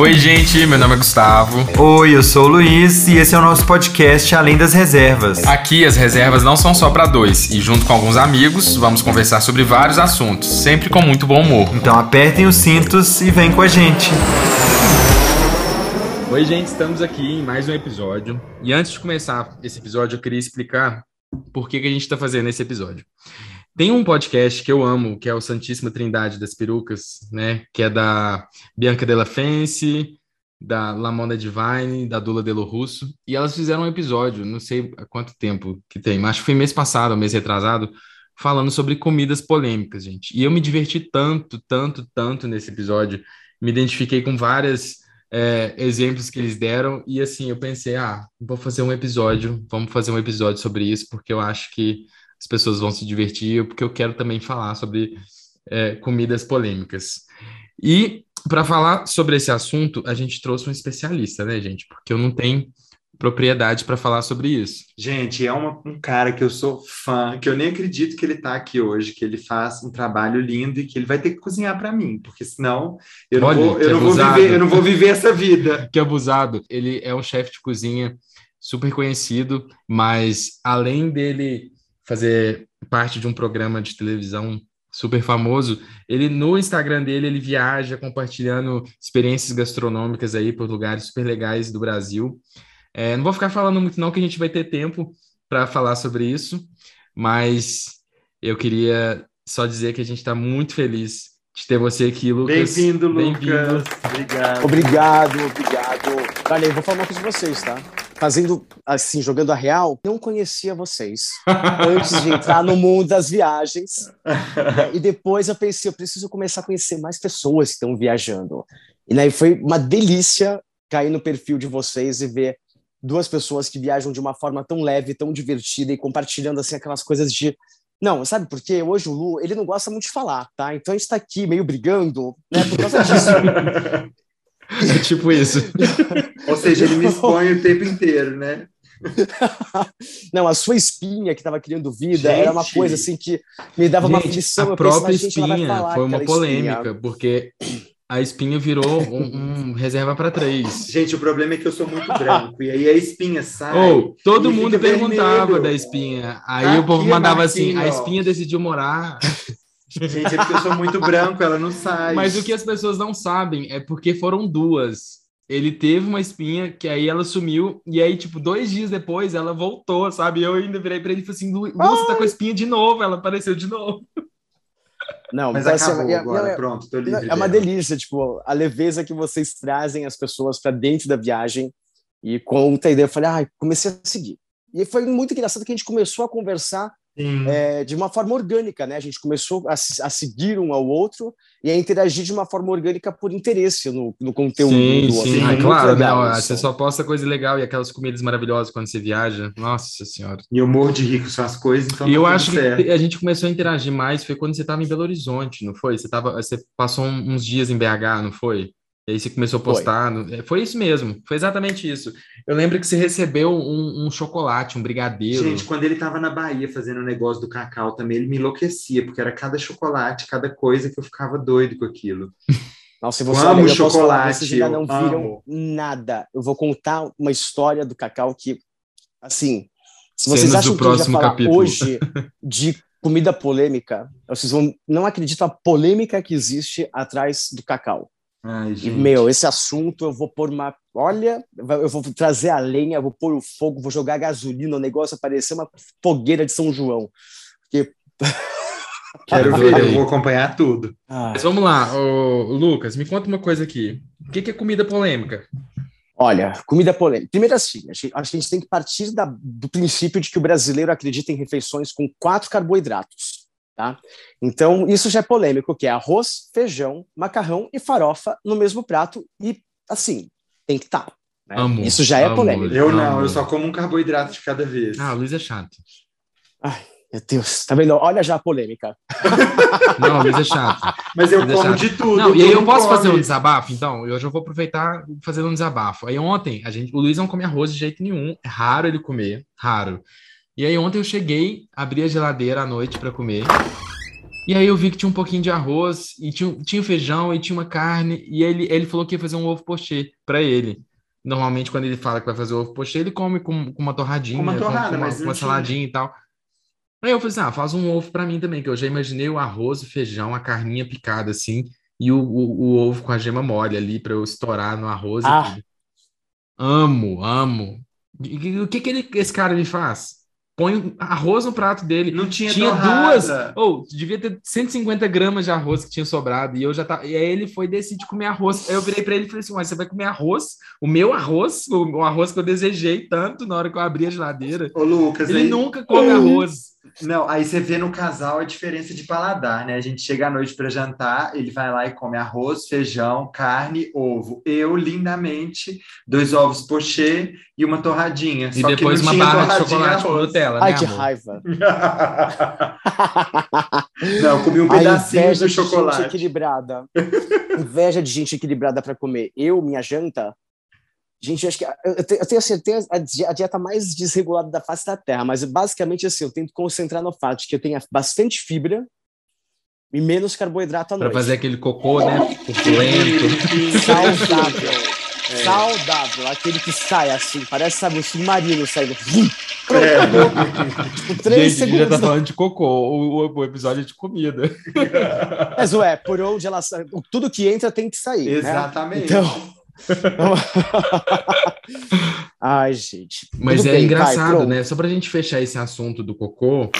Oi, gente, meu nome é Gustavo. Oi, eu sou o Luiz e esse é o nosso podcast Além das Reservas. Aqui as reservas não são só para dois e junto com alguns amigos vamos conversar sobre vários assuntos, sempre com muito bom humor. Então apertem os cintos e vem com a gente. Oi, gente, estamos aqui em mais um episódio. E antes de começar esse episódio, eu queria explicar por que, que a gente está fazendo esse episódio. Tem um podcast que eu amo, que é o Santíssima Trindade das Perucas, né? Que é da Bianca Della Fence, da Lamona Divine, da Dula Delo Russo. E elas fizeram um episódio, não sei há quanto tempo que tem, mas acho que foi mês passado, mês retrasado, falando sobre comidas polêmicas, gente. E eu me diverti tanto, tanto, tanto nesse episódio. Me identifiquei com várias é, exemplos que eles deram. E assim, eu pensei, ah, vou fazer um episódio, vamos fazer um episódio sobre isso, porque eu acho que as pessoas vão se divertir, porque eu quero também falar sobre é, comidas polêmicas. E para falar sobre esse assunto, a gente trouxe um especialista, né, gente? Porque eu não tenho propriedade para falar sobre isso. Gente, é uma, um cara que eu sou fã, que eu nem acredito que ele está aqui hoje, que ele faz um trabalho lindo e que ele vai ter que cozinhar para mim, porque senão eu Olha, não, vou, eu, não vou viver, eu não vou viver essa vida. Que abusado. Ele é um chefe de cozinha super conhecido, mas além dele fazer parte de um programa de televisão super famoso, ele no Instagram dele ele viaja compartilhando experiências gastronômicas aí por lugares super legais do Brasil. É, não vou ficar falando muito não que a gente vai ter tempo para falar sobre isso, mas eu queria só dizer que a gente está muito feliz de ter você aqui, Lucas. Bem-vindo, Lucas. Bem obrigado. Obrigado, obrigado. Olha, eu vou falar uma coisa para vocês, tá? Fazendo assim, jogando a real, não conhecia vocês antes de entrar no mundo das viagens. e depois eu pensei, eu preciso começar a conhecer mais pessoas que estão viajando. E aí foi uma delícia cair no perfil de vocês e ver duas pessoas que viajam de uma forma tão leve, tão divertida e compartilhando assim aquelas coisas de não, sabe por quê? Hoje o Lu, ele não gosta muito de falar, tá? Então a gente tá aqui meio brigando, né, por causa disso. É tipo isso. Ou seja, ele me expõe o tempo inteiro, né? Não, a sua espinha que estava criando vida gente, era uma coisa assim que me dava gente, uma aflição. A própria espinha foi uma polêmica, espinha. porque a espinha virou um, um reserva para três. Gente, o problema é que eu sou muito branco, e aí a espinha sai. Oh, todo mundo perguntava vermelho. da espinha. Aí Aqui, o povo mandava assim: a espinha decidiu morar Gente, é porque eu sou muito branco, ela não sai. Mas o que as pessoas não sabem é porque foram duas. Ele teve uma espinha que aí ela sumiu, e aí, tipo, dois dias depois ela voltou, sabe? Eu ainda virei pra ele e falei assim: Lu, você tá com a espinha de novo, ela apareceu de novo. Não, mas assim, acabou é, agora, é, pronto, tô livre. É uma delícia, tipo, a leveza que vocês trazem as pessoas para dentro da viagem e conta a ideia. Eu falei, ah, comecei a seguir. E foi muito engraçado que a gente começou a conversar é, de uma forma orgânica, né? A gente começou a, a, seguir um ao outro e a interagir de uma forma orgânica por interesse no, no conteúdo. Sim, sim, assim, é claro, né? Você só posta coisa legal e aquelas comidas maravilhosas quando você viaja. Nossa Senhora. E o morro de rico são as coisas, então. E eu acho certo. que a gente começou a interagir mais foi quando você estava em Belo Horizonte, não foi? Você, tava, você passou uns dias em BH, não foi? E aí você começou a postar. Foi. É, foi isso mesmo, foi exatamente isso. Eu lembro que você recebeu um, um chocolate, um brigadeiro. Gente, quando ele estava na Bahia fazendo o negócio do cacau também, ele me enlouquecia, porque era cada chocolate, cada coisa que eu ficava doido com aquilo. Nossa, se você amo chocolate, vocês ainda não viram amo. nada. Eu vou contar uma história do cacau que, assim, se vocês Cenas acham que a gente vai falar capítulo. hoje de comida polêmica, vocês vão não acreditam a polêmica que existe atrás do cacau. Ai, e, meu, esse assunto eu vou pôr uma. Olha, eu vou trazer a lenha, vou pôr o fogo, vou jogar gasolina, o negócio aparecer uma fogueira de São João. Porque. Quero ver, eu vou acompanhar tudo. Ah. Mas vamos lá, ô, Lucas, me conta uma coisa aqui. O que é comida polêmica? Olha, comida polêmica. Primeiro assim, acho que a gente tem que partir da, do princípio de que o brasileiro acredita em refeições com quatro carboidratos. Tá? Então, isso já é polêmico, que é arroz, feijão, macarrão e farofa no mesmo prato e, assim, tem que estar. Tá, né? Isso já é amo, polêmico. Eu não, eu só como um carboidrato de cada vez. Ah, o Luiz é chato. Ai, meu Deus, tá vendo? Olha já a polêmica. Não, o Luiz é chato. Mas eu Luiz é como é de tudo. Não, e aí eu posso come. fazer um desabafo, então? Eu já vou aproveitar fazer um desabafo. Aí ontem, a gente, o Luiz não come arroz de jeito nenhum. É raro ele comer, raro. E aí ontem eu cheguei, abri a geladeira à noite para comer. E aí eu vi que tinha um pouquinho de arroz, e tinha, tinha feijão, e tinha uma carne, e ele, ele falou que ia fazer um ovo pochê para ele. Normalmente, quando ele fala que vai fazer ovo pochê, ele come com, com uma torradinha, com uma, torrada, com, com uma, uma saladinha e tal. Aí eu falei assim, ah, faz um ovo para mim também, que eu já imaginei o arroz, o feijão, a carninha picada assim, e o, o, o ovo com a gema mole ali para eu estourar no arroz ah. Amo, amo. O que, que ele, esse cara me faz? Põe arroz no prato dele. Não tinha Tinha duas. Ou oh, devia ter 150 gramas de arroz que tinha sobrado. E eu já tava. E aí ele foi decidir comer arroz. Aí eu virei para ele e falei assim: Mas você vai comer arroz? O meu arroz? O, o, arroz que eu desejei tanto na hora que eu abri a geladeira. Ô, Lucas, ele aí... nunca come arroz. Não, aí você vê no casal a diferença de paladar, né? A gente chega à noite para jantar, ele vai lá e come arroz, feijão, carne, ovo. Eu, lindamente, dois ovos pochê e uma torradinha. E depois uma barra de chocolate com Nutella, Ai, né, que amor? raiva. não, comi um pedacinho do chocolate. Gente equilibrada. Inveja de gente equilibrada para comer. Eu, minha janta, Gente, eu acho que eu tenho, eu tenho a dieta mais desregulada da face da Terra, mas basicamente assim, eu tento concentrar no fato de que eu tenha bastante fibra e menos carboidrato à noite. Para fazer aquele cocô, né? Lento. Saudável. É. Saudável. Aquele que sai assim, parece, sabe, um submarino saindo. É. tipo, três Gente, segundos. já tá falando de cocô, o, o, episódio é de comida. Mas, ué, por onde ela sai, tudo que entra tem que sair. Né? Exatamente. Né? Então. Ai, gente. Mas Tudo é bem, engraçado, vai, né? Só pra gente fechar esse assunto do cocô,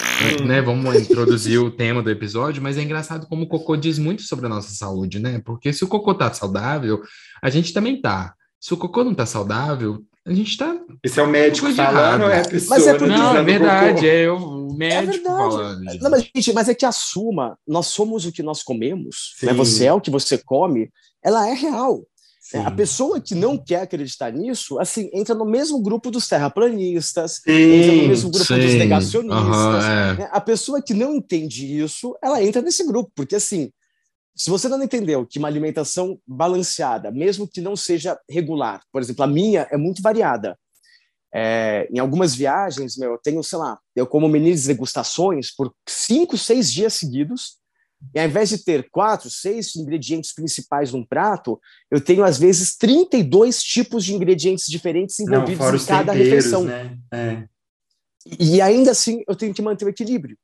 né? Vamos introduzir o tema do episódio, mas é engraçado como o cocô diz muito sobre a nossa saúde, né? Porque se o cocô tá saudável, a gente também tá. Se o cocô não tá saudável, a gente tá. Esse é o médico falando, é a pessoa. Mas é porque... Não, é verdade, é o médico é falando. Não, mas, gente, mas é que assuma, nós somos o que nós comemos, né? Você é o que você come, ela é real. É, a pessoa que não quer acreditar nisso, assim, entra no mesmo grupo dos terraplanistas, sim, entra no mesmo grupo sim. dos negacionistas. Uhum, é. Né? A pessoa que não entende isso, ela entra nesse grupo, porque assim, se você não entendeu que uma alimentação balanceada, mesmo que não seja regular, por exemplo, a minha é muito variada. É, em algumas viagens, meu, eu tenho, sei lá, eu como mini degustações por cinco, seis dias seguidos, e ao invés de ter quatro, seis ingredientes principais num prato, eu tenho, às vezes, 32 tipos de ingredientes diferentes envolvidos Não, em cada refeição. Né? É. E ainda assim, eu tenho que manter o equilíbrio.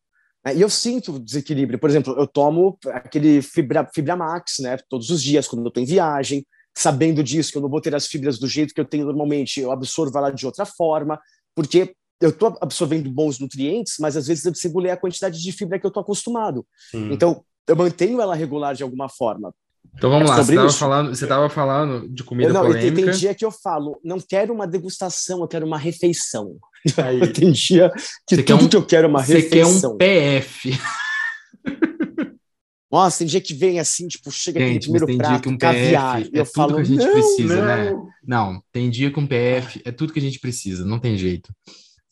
Né? E eu sinto desequilíbrio. Por exemplo, eu tomo aquele Fibra, Fibra Max né, todos os dias, quando eu estou em viagem, sabendo disso, que eu não vou ter as fibras do jeito que eu tenho normalmente, eu absorvo ela de outra forma, porque eu estou absorvendo bons nutrientes, mas às vezes eu preciso ler a quantidade de fibra que eu estou acostumado. Sim. Então, eu mantenho ela regular de alguma forma. Então vamos é lá, você estava falando, falando de comida não, polêmica. Tem, tem dia que eu falo, não quero uma degustação, eu quero uma refeição. Aí, tem dia que tudo um, que eu quero é uma refeição. Você quer um PF. Nossa, tem dia que vem assim, tipo, chega gente, primeiro prato, que um caviar, PF é eu falo, que a gente não, precisa, né? não. né? Não, tem dia que um PF é tudo que a gente precisa, não tem jeito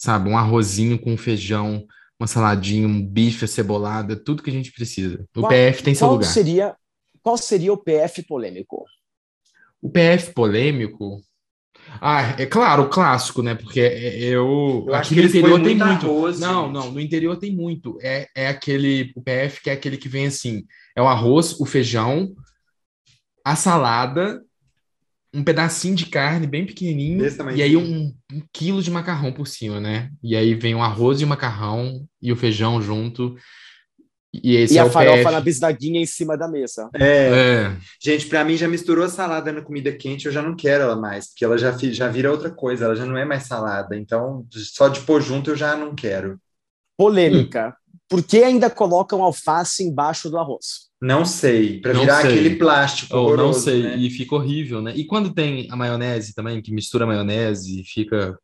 sabe? Um arrozinho com feijão, uma saladinha, um bife acebolado, é tudo que a gente precisa. O qual, PF tem seu lugar. Seria, qual seria o PF polêmico? O PF polêmico? Ah, é claro, o clássico, né? Porque é, é, eu, eu aqui no interior tem muito. Arroz, não, gente. não, no interior tem muito. É, é aquele, o PF que é aquele que vem assim: é o arroz, o feijão, a salada um pedacinho de carne bem pequenininho e aí um, um, quilo de macarrão por cima, né? E aí vem o arroz e o macarrão e o feijão junto. E, esse e é a farofa PF. na bisnaguinha em cima da mesa. É. é. Gente, para mim já misturou a salada na comida quente, eu já não quero ela mais, porque ela já, já vira outra coisa, ela já não é mais salada. Então, só de pôr junto eu já não quero. Polêmica. Hum. Por que ainda colocam alface embaixo do arroz? Não sei, para virar sei. aquele plástico. Ou não sei, né? e fica horrível, né? E quando tem a maionese também, que mistura a maionese e fica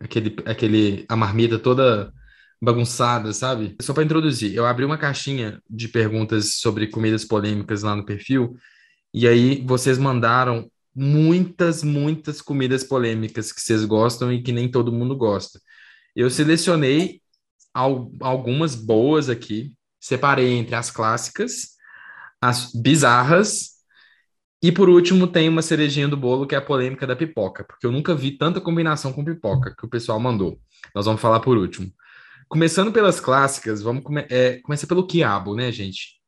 aquele, aquele, a marmita toda bagunçada, sabe? Só para introduzir, eu abri uma caixinha de perguntas sobre comidas polêmicas lá no perfil, e aí vocês mandaram muitas, muitas comidas polêmicas que vocês gostam e que nem todo mundo gosta. Eu selecionei algumas boas aqui, separei entre as clássicas as bizarras. E por último, tem uma cerejinha do bolo, que é a polêmica da pipoca, porque eu nunca vi tanta combinação com pipoca que o pessoal mandou. Nós vamos falar por último. começando pelas clássicas, vamos come é, começar pelo quiabo, né, gente?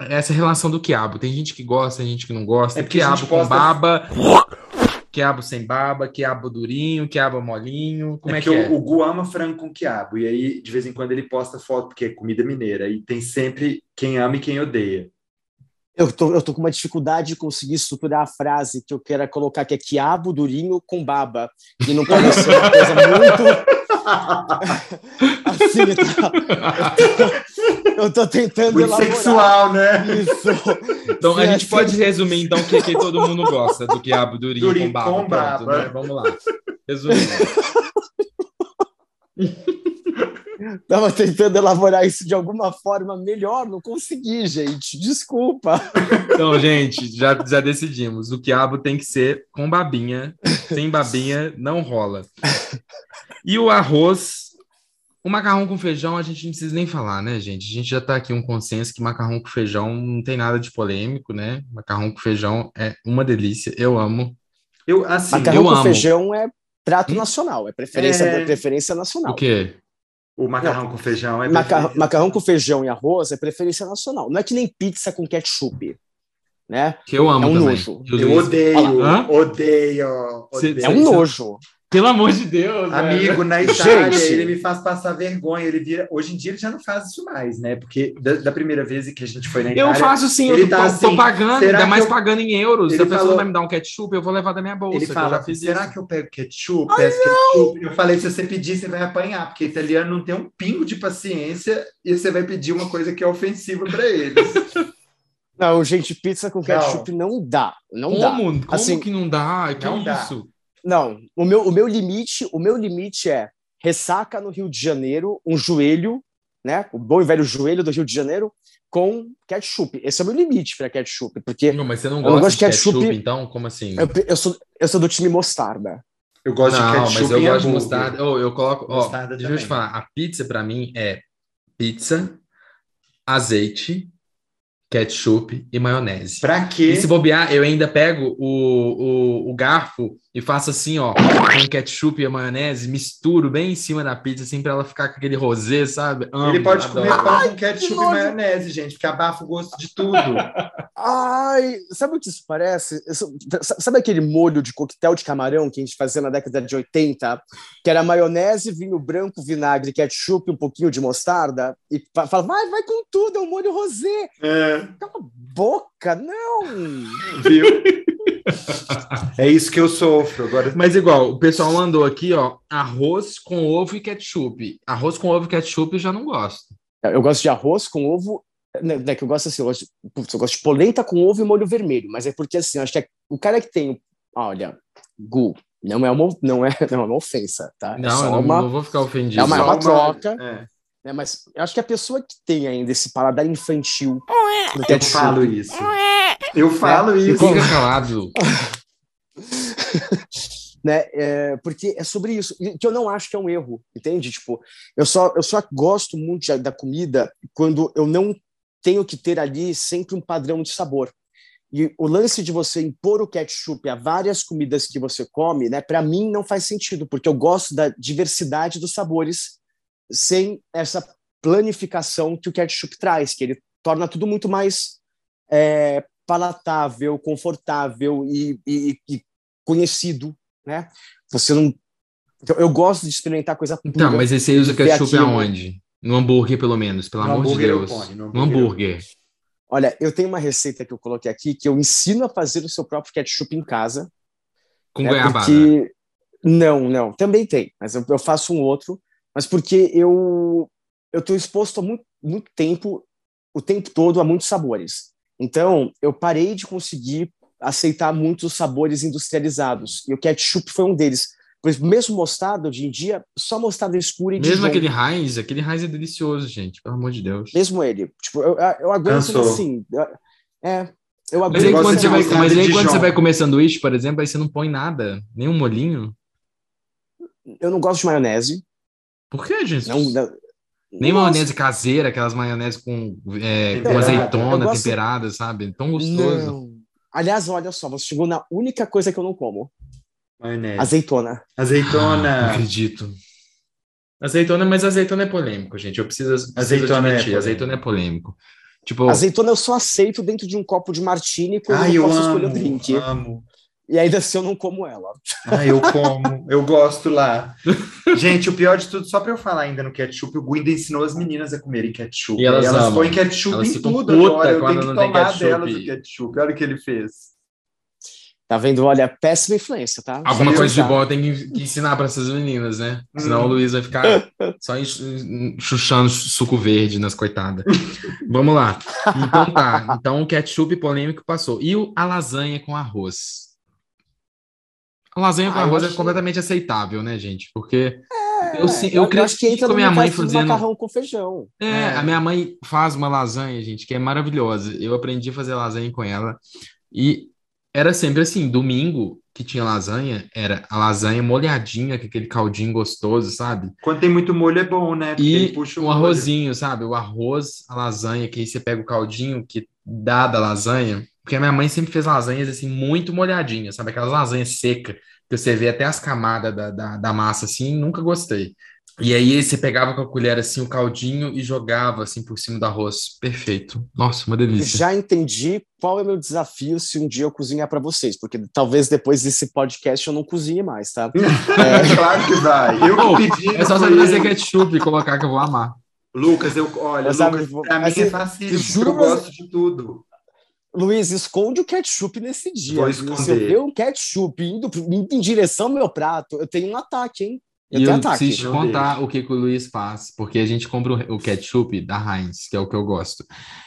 Essa relação do quiabo. Tem gente que gosta, tem gente que não gosta. É quiabo com baba, quiabo sem baba, quiabo durinho, quiabo molinho. Como é, é que é? O, o Gu ama frango com quiabo. E aí, de vez em quando, ele posta foto, porque é comida mineira. E tem sempre quem ama e quem odeia. Eu tô, eu tô com uma dificuldade de conseguir estruturar a frase que eu quero colocar, que é quiabo durinho com baba. E não pode ser uma coisa muito. assim, tá, eu, tô, eu tô tentando muito elaborar. sexual, né? Isso. Então, Sim, a gente assim... pode resumir, então, que, que todo mundo gosta do quiabo durinho, durinho com baba. Com baba. Pronto, né? Vamos lá. Resumindo. Tava tentando elaborar isso de alguma forma melhor, não consegui, gente. Desculpa. Então, gente, já, já decidimos. O quiabo tem que ser com babinha. Sem babinha, não rola. E o arroz, o macarrão com feijão, a gente não precisa nem falar, né, gente? A gente já tá aqui um consenso que macarrão com feijão não tem nada de polêmico, né? Macarrão com feijão é uma delícia. Eu amo. Eu, assim, macarrão eu com amo. feijão é prato hum? nacional, é preferência, é... preferência nacional. O quê? O macarrão não, com feijão é macarrão, macarrão com feijão e arroz é preferência nacional. Não é que nem pizza com ketchup, né? Que eu amo é um também. nojo. Eu odeio, odeio, odeio. É um nojo. Pelo amor de Deus. Amigo, na Itália, Gente. ele me faz passar vergonha. Ele vira. Hoje em dia ele já não faz isso mais, né? Porque da, da primeira vez que a gente foi na Itália. Eu faço sim, ele eu tá tô, assim, tô pagando, ainda mais eu... pagando em euros. Ele Se a pessoa falou... vai me dar um ketchup, eu vou levar da minha bolsa. Ele fala: será isso. que eu pego ketchup? Ai, ketchup? Eu falei: se você pedir, você vai apanhar, porque italiano não tem um pingo de paciência e você vai pedir uma coisa que é ofensiva para eles. Não, gente, pizza com ketchup não, não dá. Não Como? dá. Como assim, que não dá? Que não isso? Dá. Não, o meu, o meu limite, o meu limite é ressaca no Rio de Janeiro, um joelho, né? O bom e velho joelho do Rio de Janeiro com ketchup. Esse é o meu limite para ketchup, porque não, mas você não gosta de ketchup, ketchup, então como assim? Eu, eu, sou eu sou do time mostarda. Eu gosto não, de ketchup. mas eu gosto de mostarda. Oh, eu coloco. Oh, deixa eu te falar. A pizza para mim é pizza, azeite, ketchup e maionese. Pra quê? E se bobear, eu ainda pego o, o, o garfo e faço assim, ó, com ketchup e a maionese, misturo bem em cima da pizza, assim, pra ela ficar com aquele rosé, sabe? Amo, Ele pode adoro. comer pão com ketchup e maionese, gente, porque abafa o gosto de tudo. Ai, sabe o que isso parece? Sabe aquele molho de coquetel de camarão que a gente fazia na década de 80? Que era maionese, vinho branco, vinagre, ketchup, um pouquinho de mostarda? E fala, vai, vai com tudo, é um molho rosé. É. Cala a boca, não! Viu? é isso que eu sofro agora. Mas igual, o pessoal mandou aqui, ó, arroz com ovo e ketchup. Arroz com ovo e ketchup eu já não gosto. Eu gosto de arroz com ovo, né, né que eu gosto assim, eu gosto, eu gosto de polenta com ovo e molho vermelho, mas é porque assim, acho que é, o cara que tem, olha, Gu, não é uma, não é, não é uma ofensa, tá? É não, é não, uma, não vou ficar ofendido. É uma, é uma troca. É. Né, mas eu acho que a pessoa que tem ainda esse paladar infantil. Eu falo isso. Eu falo isso. Fica calado. né? É, porque é sobre isso que eu não acho que é um erro, entende? Tipo, eu só eu só gosto muito da comida quando eu não tenho que ter ali sempre um padrão de sabor. E o lance de você impor o ketchup a várias comidas que você come, né? Para mim não faz sentido, porque eu gosto da diversidade dos sabores sem essa planificação que o ketchup traz, que ele torna tudo muito mais é, palatável, confortável e, e, e, conhecido, né? Você não. Então, eu gosto de experimentar coisa pura. Então, mas esse aí usa ketchup aonde? No hambúrguer, pelo menos, pelo no amor de Deus. Põe, no, no hambúrguer. Olha, eu tenho uma receita que eu coloquei aqui que eu ensino a fazer o seu próprio ketchup em casa. Com né, goiabada? Porque... Não, não. Também tem, mas eu, eu faço um outro. Mas porque eu eu estou exposto há muito, muito tempo, o tempo todo, a muitos sabores. Então, eu parei de conseguir aceitar muitos sabores industrializados. E o ketchup foi um deles. Pois mesmo mostarda, hoje em dia, só mostarda escura e Mesmo aquele Heinz, aquele Heinz é delicioso, gente, pelo amor de Deus. Mesmo ele. Tipo, eu, eu aguento Cansou. assim. É, eu aguento. Mas aí, quando, você vai, mas aí quando você vai comer sanduíche, por exemplo, aí você não põe nada, nenhum molhinho. Eu não gosto de maionese. Por que, gente? Não, não, nem Nossa. maionese caseira, aquelas maionese com, é, com azeitona gosto... temperada, sabe? Tão gostoso. Não. Aliás, olha só, você chegou na única coisa que eu não como. Maionese. Azeitona. Azeitona. Ah, não acredito. Azeitona, mas azeitona é polêmico, gente. Eu preciso, preciso azeitona é admitir. É azeitona é polêmico. Tipo... Azeitona eu só aceito dentro de um copo de martini quando Ai, eu, eu posso amo, escolher o drink. Amo. E ainda assim eu não como ela. Ah, eu como, eu gosto lá. Gente, o pior de tudo, só para eu falar ainda no ketchup, o Guinda ensinou as meninas a comerem ketchup. E elas, e elas põem ketchup elas em tudo agora. Eu tenho que tomar delas o ketchup. Olha o que ele fez. Tá vendo? Olha, péssima influência, tá? Alguma Só coisa de boa tem que ensinar para essas meninas, né? Senão hum. o Luiz vai ficar só chuchando suco verde nas coitadas. Vamos lá. Então tá. Então o ketchup polêmico passou. E a lasanha com arroz? A lasanha com ah, arroz é completamente aceitável, né, gente? Porque é, eu, eu, eu cresci que entra com a minha mãe fazendo macarrão com feijão. É, é, a minha mãe faz uma lasanha, gente, que é maravilhosa. Eu aprendi a fazer lasanha com ela e era sempre assim, domingo que tinha lasanha, era a lasanha molhadinha, com aquele caldinho gostoso, sabe? Quando tem muito molho é bom, né? Porque e puxa um arrozinho, sabe? O arroz, a lasanha, que aí você pega o caldinho que dá da lasanha. Porque a minha mãe sempre fez lasanhas assim, muito molhadinhas, sabe? Aquelas lasanhas secas, que você vê até as camadas da, da, da massa assim, nunca gostei. E aí você pegava com a colher assim o caldinho e jogava assim por cima do arroz. Perfeito. Nossa, uma delícia. Já entendi qual é o meu desafio se um dia eu cozinhar para vocês, porque talvez depois desse podcast eu não cozinhe mais, tá? é... claro que vai. Eu oh, pedi. É só você fazer ketchup e colocar que eu vou amar. Lucas, eu olha, Lucas, sabe, pra mim é fácil. Juro, eu gosto de tudo. Luiz, esconde o ketchup nesse dia. Vou esconder. Se eu ver um ketchup indo, indo em direção ao meu prato, eu tenho um ataque, hein? Eu e eu ataque, preciso te contar o que, que, o Luiz faz, porque a gente compra o, ketchup da Heinz, que é o que eu gosto.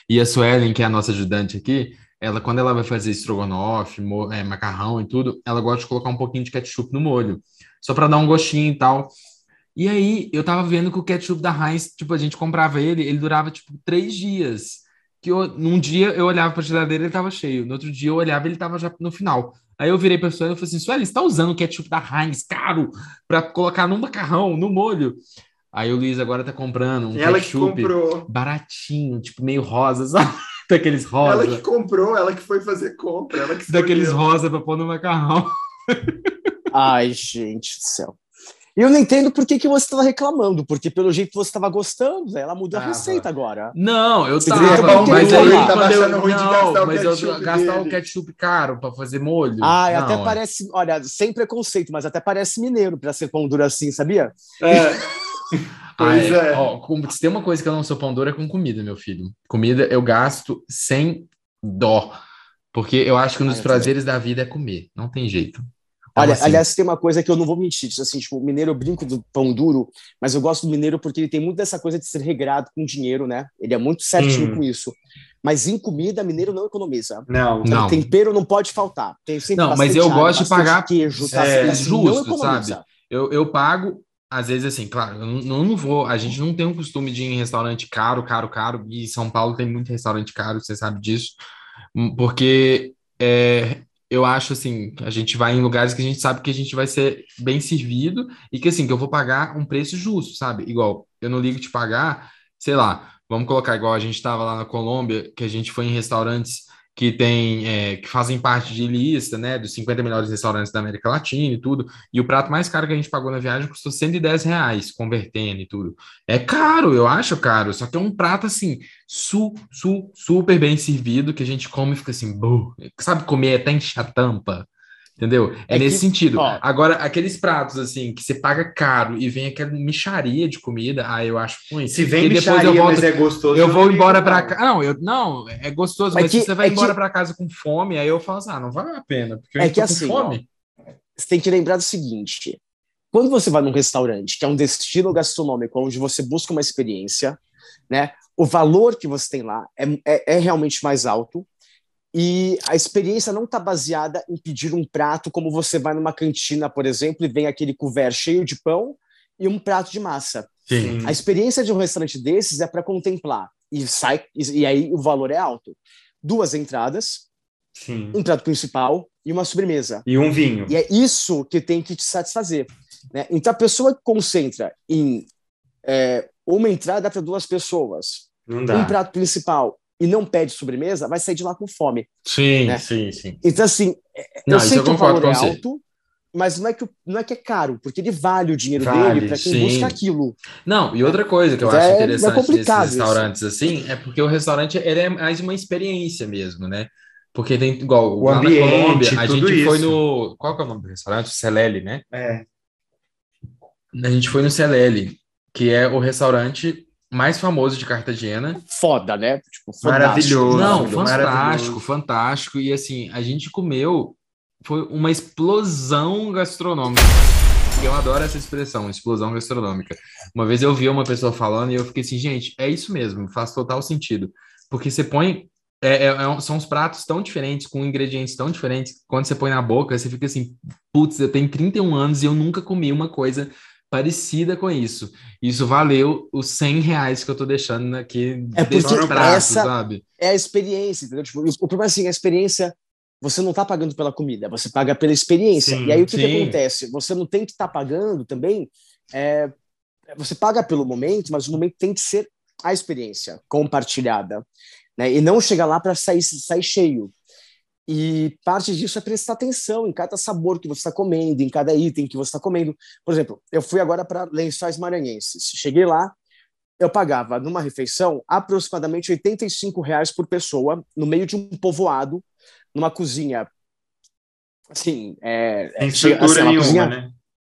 E a Suelen, que é a nossa ajudante aqui, ela, quando ela vai fazer estrogonofe, é, macarrão e tudo, ela gosta de colocar um pouquinho de ketchup no molho, só para dar um gostinho e tal. E aí, eu tava vendo que o ketchup da Heinz, tipo, a gente comprava ele, ele durava, tipo, três dias. Que eu, num dia eu olhava pra geladeira e ele tava cheio, no outro dia eu olhava e ele tava já no final. Aí eu virei pra pessoa e falei assim: Sueli, você tá usando o ketchup da Heinz caro para colocar no macarrão, no molho? Aí o Luiz agora tá comprando um ela ketchup baratinho, tipo meio rosa, sabe? Daqueles rosa. Ela que comprou, ela que foi fazer compra, ela que Daqueles rosa para pôr no macarrão. Ai, gente do céu. E eu não entendo por que, que você estava reclamando, porque pelo jeito você estava gostando, ela mudou a receita agora. Não, eu tava, mas aí eu tava achando ruim de gastar mas o ketchup. Eu gastar o ketchup caro para fazer molho. Ah, não, até é. parece, olha, sem preconceito, mas até parece mineiro para ser pão duro assim, sabia? É. pois é. Ó, se tem uma coisa que eu não sou pão duro é com comida, meu filho. Comida eu gasto sem dó. Porque eu acho que um dos prazeres da vida é comer. Não tem jeito. Olha, assim. aliás, tem uma coisa que eu não vou mentir, assim, tipo, o mineiro eu brinco do pão duro, mas eu gosto do mineiro porque ele tem muito dessa coisa de ser regrado com dinheiro, né? Ele é muito certinho hum. com isso. Mas em comida, mineiro não economiza. Não, então, não. Tempero não pode faltar. Tem sempre não, mas eu gosto de pagar queijo, tá? é, assim, justo, sabe? Eu, eu pago, às vezes, assim, claro, eu não, não vou. A gente não tem o costume de ir em restaurante caro, caro, caro. E São Paulo tem muito restaurante caro, você sabe disso. Porque é, eu acho assim, a gente vai em lugares que a gente sabe que a gente vai ser bem servido e que assim, que eu vou pagar um preço justo, sabe? Igual, eu não ligo de pagar, sei lá, vamos colocar igual a gente estava lá na Colômbia, que a gente foi em restaurantes que tem é, que fazem parte de lista, né, dos 50 melhores restaurantes da América Latina e tudo. E o prato mais caro que a gente pagou na viagem custou 110 reais, convertendo e tudo. É caro, eu acho caro, só que é um prato assim, su, su, super bem servido, que a gente come e fica assim, sabe comer até encher a tampa. Entendeu? É, é nesse que, sentido. Ó, Agora, aqueles pratos, assim, que você paga caro e vem aquela micharia de comida, ah, eu acho ruim. Se vem micharia, volto, mas é gostoso. Eu vou embora para casa. Não, eu, não, é gostoso, é mas que, se você vai é embora que... para casa com fome, aí eu falo assim, ah, não vale a pena, porque eu é que assim, fome. Ó, você tem que lembrar do seguinte: quando você vai num restaurante, que é um destino gastronômico, onde você busca uma experiência, né? O valor que você tem lá é, é, é realmente mais alto. E a experiência não está baseada em pedir um prato como você vai numa cantina, por exemplo, e vem aquele couvert cheio de pão e um prato de massa. Sim. A experiência de um restaurante desses é para contemplar e sai e, aí o valor é alto. Duas entradas, Sim. um prato principal e uma sobremesa. E um vinho. E é isso que tem que te satisfazer. Né? Então a pessoa que concentra em é, uma entrada para duas pessoas, um prato principal e não pede sobremesa, vai sair de lá com fome. Sim, né? sim, sim. Então, assim, não, eu sei que o valor é alto, mas não é, que, não é que é caro, porque ele vale o dinheiro vale, dele para quem sim. busca aquilo. Não, e outra coisa que eu acho é, interessante é desses restaurantes isso. assim, é porque o restaurante ele é mais uma experiência mesmo, né? Porque tem igual o ambiente, na Colômbia, a gente isso. foi no. Qual que é o nome do restaurante? Celele, né? É. A gente foi no Celele, que é o restaurante mais famoso de Cartagena. Foda, né? Tipo, maravilhoso. Não, fantástico, fantástico. E assim, a gente comeu, foi uma explosão gastronômica. Eu adoro essa expressão, explosão gastronômica. Uma vez eu vi uma pessoa falando e eu fiquei assim, gente, é isso mesmo, faz total sentido. Porque você põe. É, é, é são os pratos tão diferentes, com ingredientes tão diferentes, quando você põe na boca, você fica assim, putz, eu tenho 31 anos e eu nunca comi uma coisa parecida com isso. Isso valeu os 100 reais que eu tô deixando aqui é prato, essa sabe? É a experiência, entendeu? Tipo, o problema é assim, a experiência, você não tá pagando pela comida, você paga pela experiência. Sim, e aí o que, que, acontece? Você não tem que estar tá pagando também, é, você paga pelo momento, mas o momento tem que ser a experiência compartilhada. Né? E não chegar lá para sair, sair cheio. E parte disso é prestar atenção em cada sabor que você está comendo, em cada item que você está comendo. Por exemplo, eu fui agora para Lençóis Maranhenses. Cheguei lá, eu pagava numa refeição aproximadamente 85 reais por pessoa, no meio de um povoado, numa cozinha. Assim, é, Sem estrutura assim, nenhuma, cozinha, né?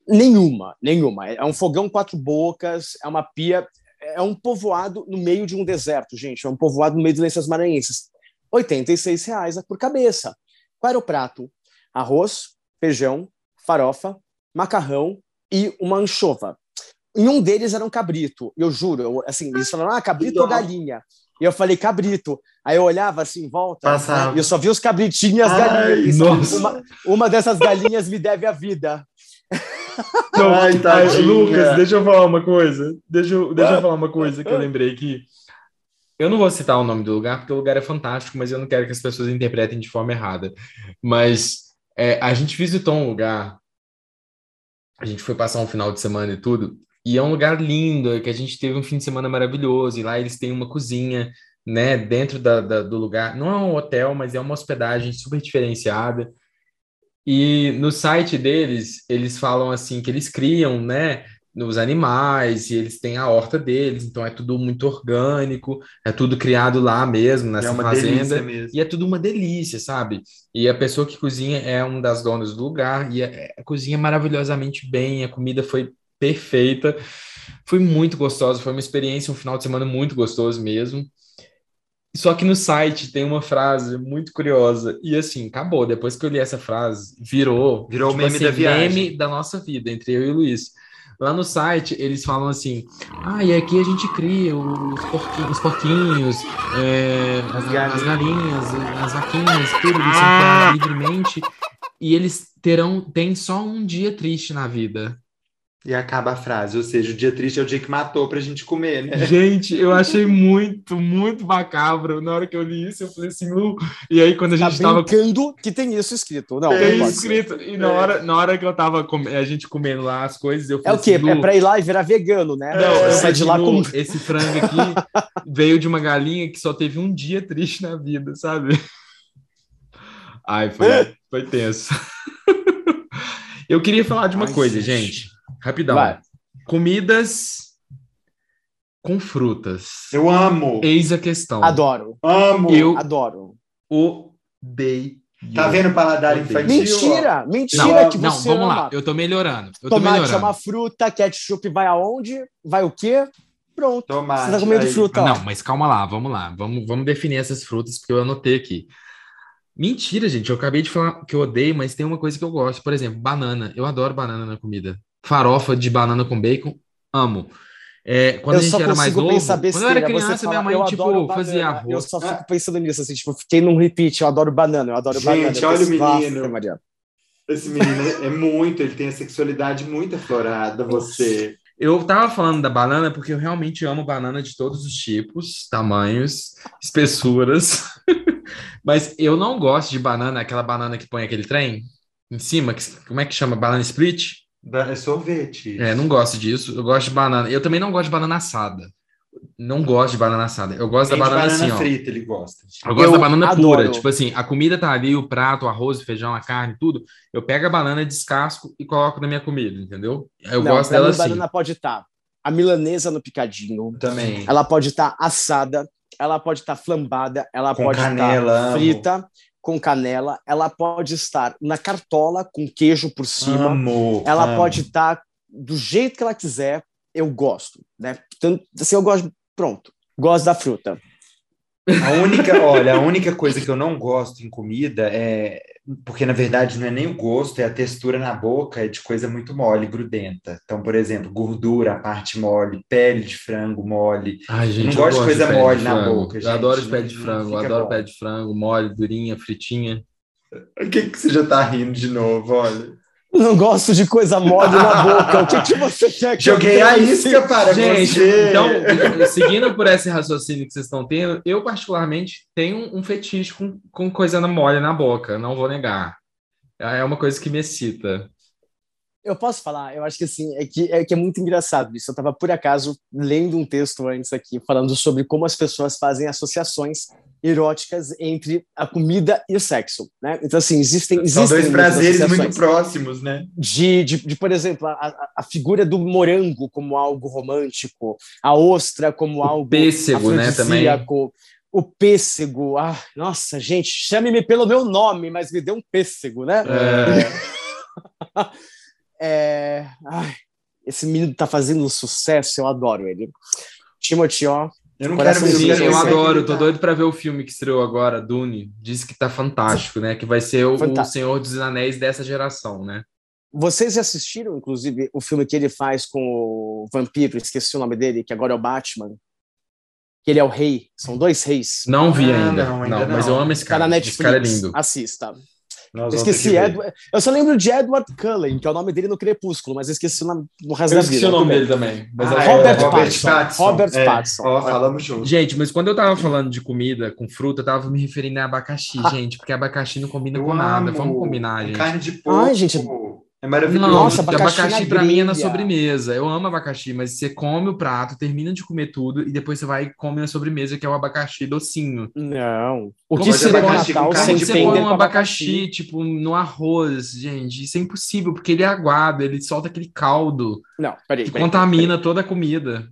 Nenhuma, nenhuma. É um fogão quatro bocas, é uma pia, é um povoado no meio de um deserto, gente. É um povoado no meio de Lençóis Maranhenses. 86 reais por cabeça. Qual era o prato? Arroz, feijão, farofa, macarrão e uma anchova. Em um deles era um cabrito. Eu juro, eu, assim, eles falaram, ah, cabrito ou galinha? E eu falei, cabrito. Aí eu olhava assim em volta Passava. e eu só vi os cabritinhos e as galinhas. Nossa. Uma, uma dessas galinhas me deve a vida. Não, Ai, Lucas, deixa eu falar uma coisa. Deixa eu, deixa eu falar uma coisa que eu lembrei aqui. Eu não vou citar o nome do lugar, porque o lugar é fantástico, mas eu não quero que as pessoas interpretem de forma errada. Mas é, a gente visitou um lugar, a gente foi passar um final de semana e tudo, e é um lugar lindo, que a gente teve um fim de semana maravilhoso, e lá eles têm uma cozinha, né, dentro da, da, do lugar. Não é um hotel, mas é uma hospedagem super diferenciada. E no site deles, eles falam assim que eles criam, né, nos animais, e eles têm a horta deles, então é tudo muito orgânico, é tudo criado lá mesmo, nessa é fazenda, e é tudo uma delícia, sabe? E a pessoa que cozinha é uma das donas do lugar, e é, é, cozinha maravilhosamente bem, a comida foi perfeita, foi muito gostosa, foi uma experiência, um final de semana muito gostoso mesmo. Só que no site tem uma frase muito curiosa. E assim, acabou. Depois que eu li essa frase, virou. Virou tipo, o meme assim, da viagem. meme da nossa vida, entre eu e o Luiz. Lá no site, eles falam assim: ah, e aqui a gente cria os porquinhos, os porquinhos é, as, as, galinhas, as vaquinhas, tudo isso ah! livremente. E eles terão, tem só um dia triste na vida. E acaba a frase, ou seja, o dia triste é o dia que matou pra gente comer, né? Gente, eu achei muito, muito macabro. Na hora que eu li isso, eu falei assim, Lu. E aí, quando a tá gente tá tava. que tem isso escrito. Não, tem escrito. Ser. E na hora, na hora que eu tava com... a gente comendo lá as coisas, eu falei. É o quê? Assim, é pra ir lá e virar vegano, né? Não, é, sai de lá com. Esse frango aqui veio de uma galinha que só teve um dia triste na vida, sabe? Ai, foi, foi tenso. eu queria falar de uma Ai, coisa, gente. gente Rapidão. Vai. Comidas com frutas. Eu amo. Eis a questão. Adoro. Amo. Eu adoro. Odeio. Tá vendo o paladar infantil? Mentira, ó. mentira não, que não, você vamos ama. lá, eu tô melhorando. Eu Tomate tô melhorando. é uma fruta, ketchup vai aonde? Vai o quê? Pronto. Tomate, você tá comendo aí. fruta. Não, mas calma lá, vamos lá. Vamos, vamos definir essas frutas, porque eu anotei aqui. Mentira, gente. Eu acabei de falar que eu odeio, mas tem uma coisa que eu gosto. Por exemplo, banana. Eu adoro banana na comida farofa de banana com bacon, amo. É, quando eu a gente era mais novo, quando eu era criança, fala, minha mãe, tipo, fazia arroz. Eu só fico pensando nisso, assim, tipo, fiquei num repeat, eu adoro banana, eu adoro gente, banana. Gente, olha o menino. Maria. Esse menino é muito, ele tem a sexualidade muito aflorada, você. Eu tava falando da banana porque eu realmente amo banana de todos os tipos, tamanhos, espessuras. Mas eu não gosto de banana, aquela banana que põe aquele trem em cima, que, como é que chama? Banana split? É sorvete. É, não gosto disso. Eu gosto de banana. Eu também não gosto de banana assada. não gosto de banana assada. Eu gosto da banana, banana assim, ó. frita, ele gosta. Eu gosto eu da banana adoro. pura. Tipo assim, a comida tá ali, o prato, o arroz, o feijão, a carne, tudo. Eu pego a banana, descasco e coloco na minha comida, entendeu? Eu não, gosto dela assim. A banana pode estar tá a milanesa no picadinho. Também. Ela pode estar tá assada, ela pode estar tá flambada, ela com pode estar frita com canela, ela pode estar na cartola com queijo por cima. Amo, ela amo. pode estar do jeito que ela quiser. Eu gosto, né? Tanto, assim, eu gosto Pronto, gosto da fruta. A única, olha, a única coisa que eu não gosto em comida é porque na verdade não é nem o gosto, é a textura na boca, é de coisa muito mole, grudenta. Então, por exemplo, gordura, a parte mole, pele de frango mole. Ai, gente, não gosto de coisa mole na boca. Eu adoro de pé de frango, eu adoro pé de frango, mole, durinha, fritinha. O que, que você já tá rindo de novo? Olha. Não gosto de coisa mole na boca. O que, que você quer que Joguei a isca para Gente, você. então, seguindo por esse raciocínio que vocês estão tendo, eu particularmente tenho um fetiche com, com coisa mole na boca, não vou negar. É uma coisa que me excita. Eu posso falar? Eu acho que assim, é que é, que é muito engraçado isso. Eu estava, por acaso, lendo um texto antes aqui, falando sobre como as pessoas fazem associações eróticas entre a comida e o sexo, né? Então, assim, existem... existem São dois prazeres muito próximos, né? De, de, de por exemplo, a, a, figura do morango como algo romântico, a ostra como o algo pêssego, né, também. O pêssego, ah, nossa, gente, chame-me pelo meu nome, mas me dê um pêssego, né? É... É... Ai, esse menino tá fazendo um sucesso, eu adoro ele. Timothy, ó. Eu não quero ver Eu adoro, tô doido para ver o filme que estreou agora, Dune. Diz que tá fantástico, né? Que vai ser o, o Senhor dos Anéis dessa geração, né? Vocês já assistiram, inclusive, o filme que ele faz com o vampiro, esqueci o nome dele, que agora é o Batman. Que ele é o rei. São dois reis. Não vi ah, ainda. Não, ainda não, não, mas eu amo esse cara. Tá na Netflix. Esse cara é lindo. Assista. Nós eu esqueci, Edward, eu só lembro de Edward Cullen, que é o nome dele no Crepúsculo, mas eu esqueci o nome no resto eu da vida. esqueci o nome dele também. Mas ah, é Robert, Robert Pattinson. Pattinson. Robert é. Pattinson. Ó, falamos junto. Gente, mas quando eu tava falando de comida com fruta, eu tava me referindo a abacaxi, gente, porque abacaxi não combina eu com amo. nada. Vamos combinar, gente. Carne de porco. Ai, gente, é maravilhoso. Nossa, abacaxi, abacaxi para mim é na sobremesa. Eu amo abacaxi, mas você come o prato, termina de comer tudo e depois você vai e come na sobremesa, que é o abacaxi docinho. Não. O que seria Natal sem você põe um abacaxi, tipo, no arroz, gente? Isso é impossível, porque ele é aguado, ele solta aquele caldo. Não, peraí. Que peraí, contamina peraí. toda a comida.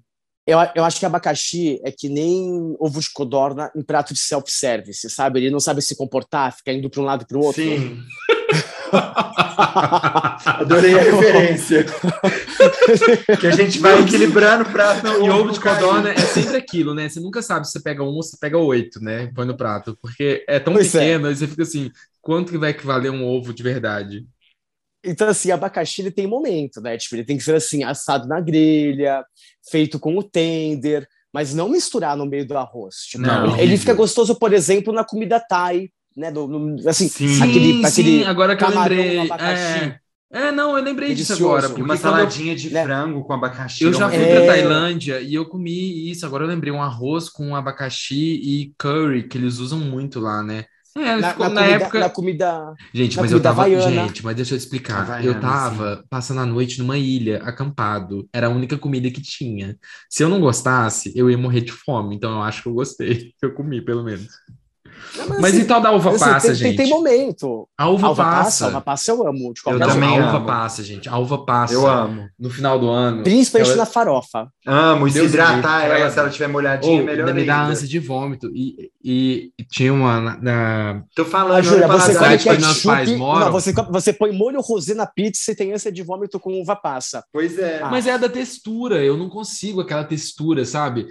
Eu, eu acho que abacaxi é que nem ovo de codorna em prato de self-service, sabe? Ele não sabe se comportar, fica indo para um lado e para o outro. Sim. Adorei a referência. que a gente vai equilibrando o prato. E ovo de codorna é sempre aquilo, né? Você nunca sabe se você pega um ou se pega oito, né? Põe no prato. Porque é tão pois é. pequeno, é. aí você fica assim, quanto que vai equivaler um ovo de verdade? Então, assim, abacaxi ele tem momento, né? Tipo, ele tem que ser assim, assado na grelha, feito com o tender, mas não misturar no meio do arroz. Tipo, não, ele fica gostoso, por exemplo, na comida Thai, né? Do, do, assim, sim, aquele, sim, aquele agora que eu lembrei. É, é, não, eu lembrei Delicioso. disso agora. Porque uma saladinha eu, de né? frango com abacaxi. Eu já fui é... para Tailândia e eu comi isso. Agora eu lembrei um arroz com abacaxi e curry, que eles usam muito lá, né? É, na, ficou, na, na comida, época. Na comida. Gente, mas eu tava. Havaiana. Gente, mas deixa eu explicar. Havaiana, eu tava sim. passando a noite numa ilha, acampado. Era a única comida que tinha. Se eu não gostasse, eu ia morrer de fome. Então eu acho que eu gostei. Eu comi, pelo menos. Não, mas, mas assim, então da uva assim, passa, tem, gente. Tem, tem momento. A uva, uva passa. passa. A uva passa eu amo. De eu também a uva passa, gente. A uva passa. Eu amo. No final do ano. Principalmente ela... na farofa. Amo. E se hidratar ela, se ela tiver molhadinha, oh, melhor Me dá ânsia de vômito. E, e, e tinha uma na... na... Tô falando. Ah, Júlia, você come ketchup... Não, você, você põe molho rosé na pizza e tem ânsia de vômito com uva passa. Pois é. Ah. Mas é da textura. Eu não consigo aquela textura, sabe?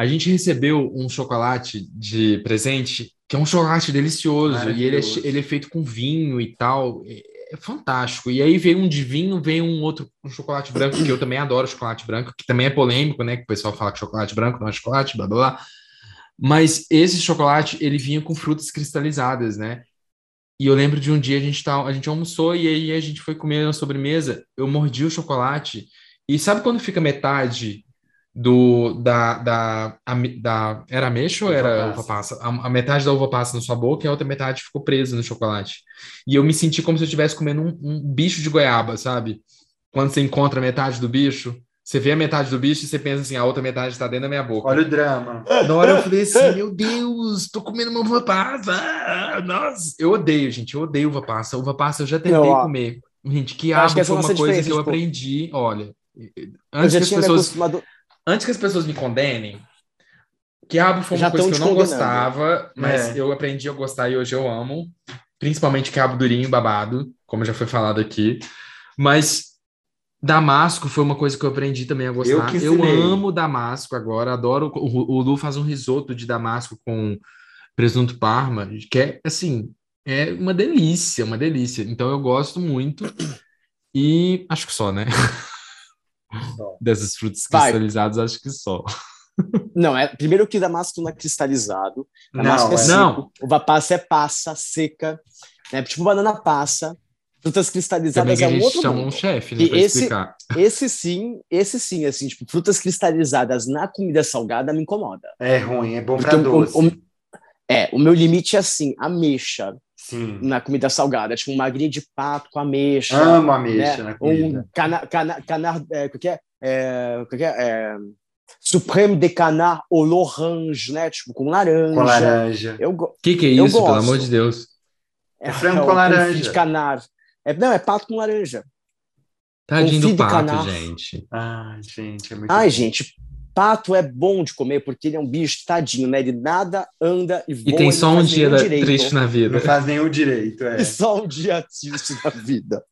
A gente recebeu um chocolate de presente que é um chocolate delicioso e ele é, ele é feito com vinho e tal. É, é, fantástico. E aí veio um de vinho, veio um outro um chocolate branco, que eu também adoro chocolate branco, que também é polêmico, né? Que o pessoal fala que chocolate branco não é chocolate, blá blá blá. Mas esse chocolate, ele vinha com frutas cristalizadas, né? E eu lembro de um dia a gente tá, a gente almoçou e aí a gente foi comer na sobremesa, eu mordi o chocolate e sabe quando fica metade do da, da, a, da era ameixa ou era uva passa? A, a, metade da uva passa na sua boca e a outra metade ficou presa no chocolate. E eu me senti como se eu estivesse comendo um, um, bicho de goiaba, sabe? Quando você encontra metade do bicho, Você vê a metade do bicho e você pensa assim, a outra metade está dentro da minha boca. Olha o drama. Na hora eu falei assim, meu Deus, tô comendo uma uva passa. Nossa, eu odeio, gente, eu odeio uva passa. Uva passa eu já tentei Não, comer. Gente, que abo que foi uma coisa que eu tipo... aprendi. Olha, antes que, as pessoas, acostumado... antes que as pessoas me condenem, quiabo foi uma já coisa que eu não gostava, mas é. eu aprendi a gostar e hoje eu amo. Principalmente quiabo durinho e babado, como já foi falado aqui. Mas Damasco foi uma coisa que eu aprendi também a gostar. Eu, eu amo Damasco agora, adoro. O, o Lu faz um risoto de Damasco com presunto parma, que é assim, é uma delícia, uma delícia. Então eu gosto muito. E acho que só, né? Só. Dessas frutas cristalizadas, Vai. acho que só. Não, é primeiro que Damasco não é cristalizado. Damasco não, é, é seco. Não. Uva passa é passa, seca. Né? Tipo banana passa. Frutas cristalizadas Também é um outro chama um chefe, né, esse, esse sim, esse sim, assim, tipo, frutas cristalizadas na comida salgada me incomoda. É ruim, é bom para doce. O, o, é, o meu limite é assim, ameixa. Sim. Na comida salgada, tipo um magrinho de pato com ameixa. Amo ameixa né? na comida. Um cana, cana, canar, é, o que é? É, o que é? é Supreme de canard au l'orange, né? Tipo, com laranja. Com laranja. O que, que é isso, pelo amor de Deus? É, frango é, com laranja. de canar. É, não, é pato com laranja. Tadinho do pato, canar. gente. Ai, gente, é muito Ai, bom. gente, pato é bom de comer porque ele é um bicho tadinho, né? Ele nada, anda e voa. E tem só um dia triste na vida. Não faz nenhum direito, é. E só um dia triste na vida.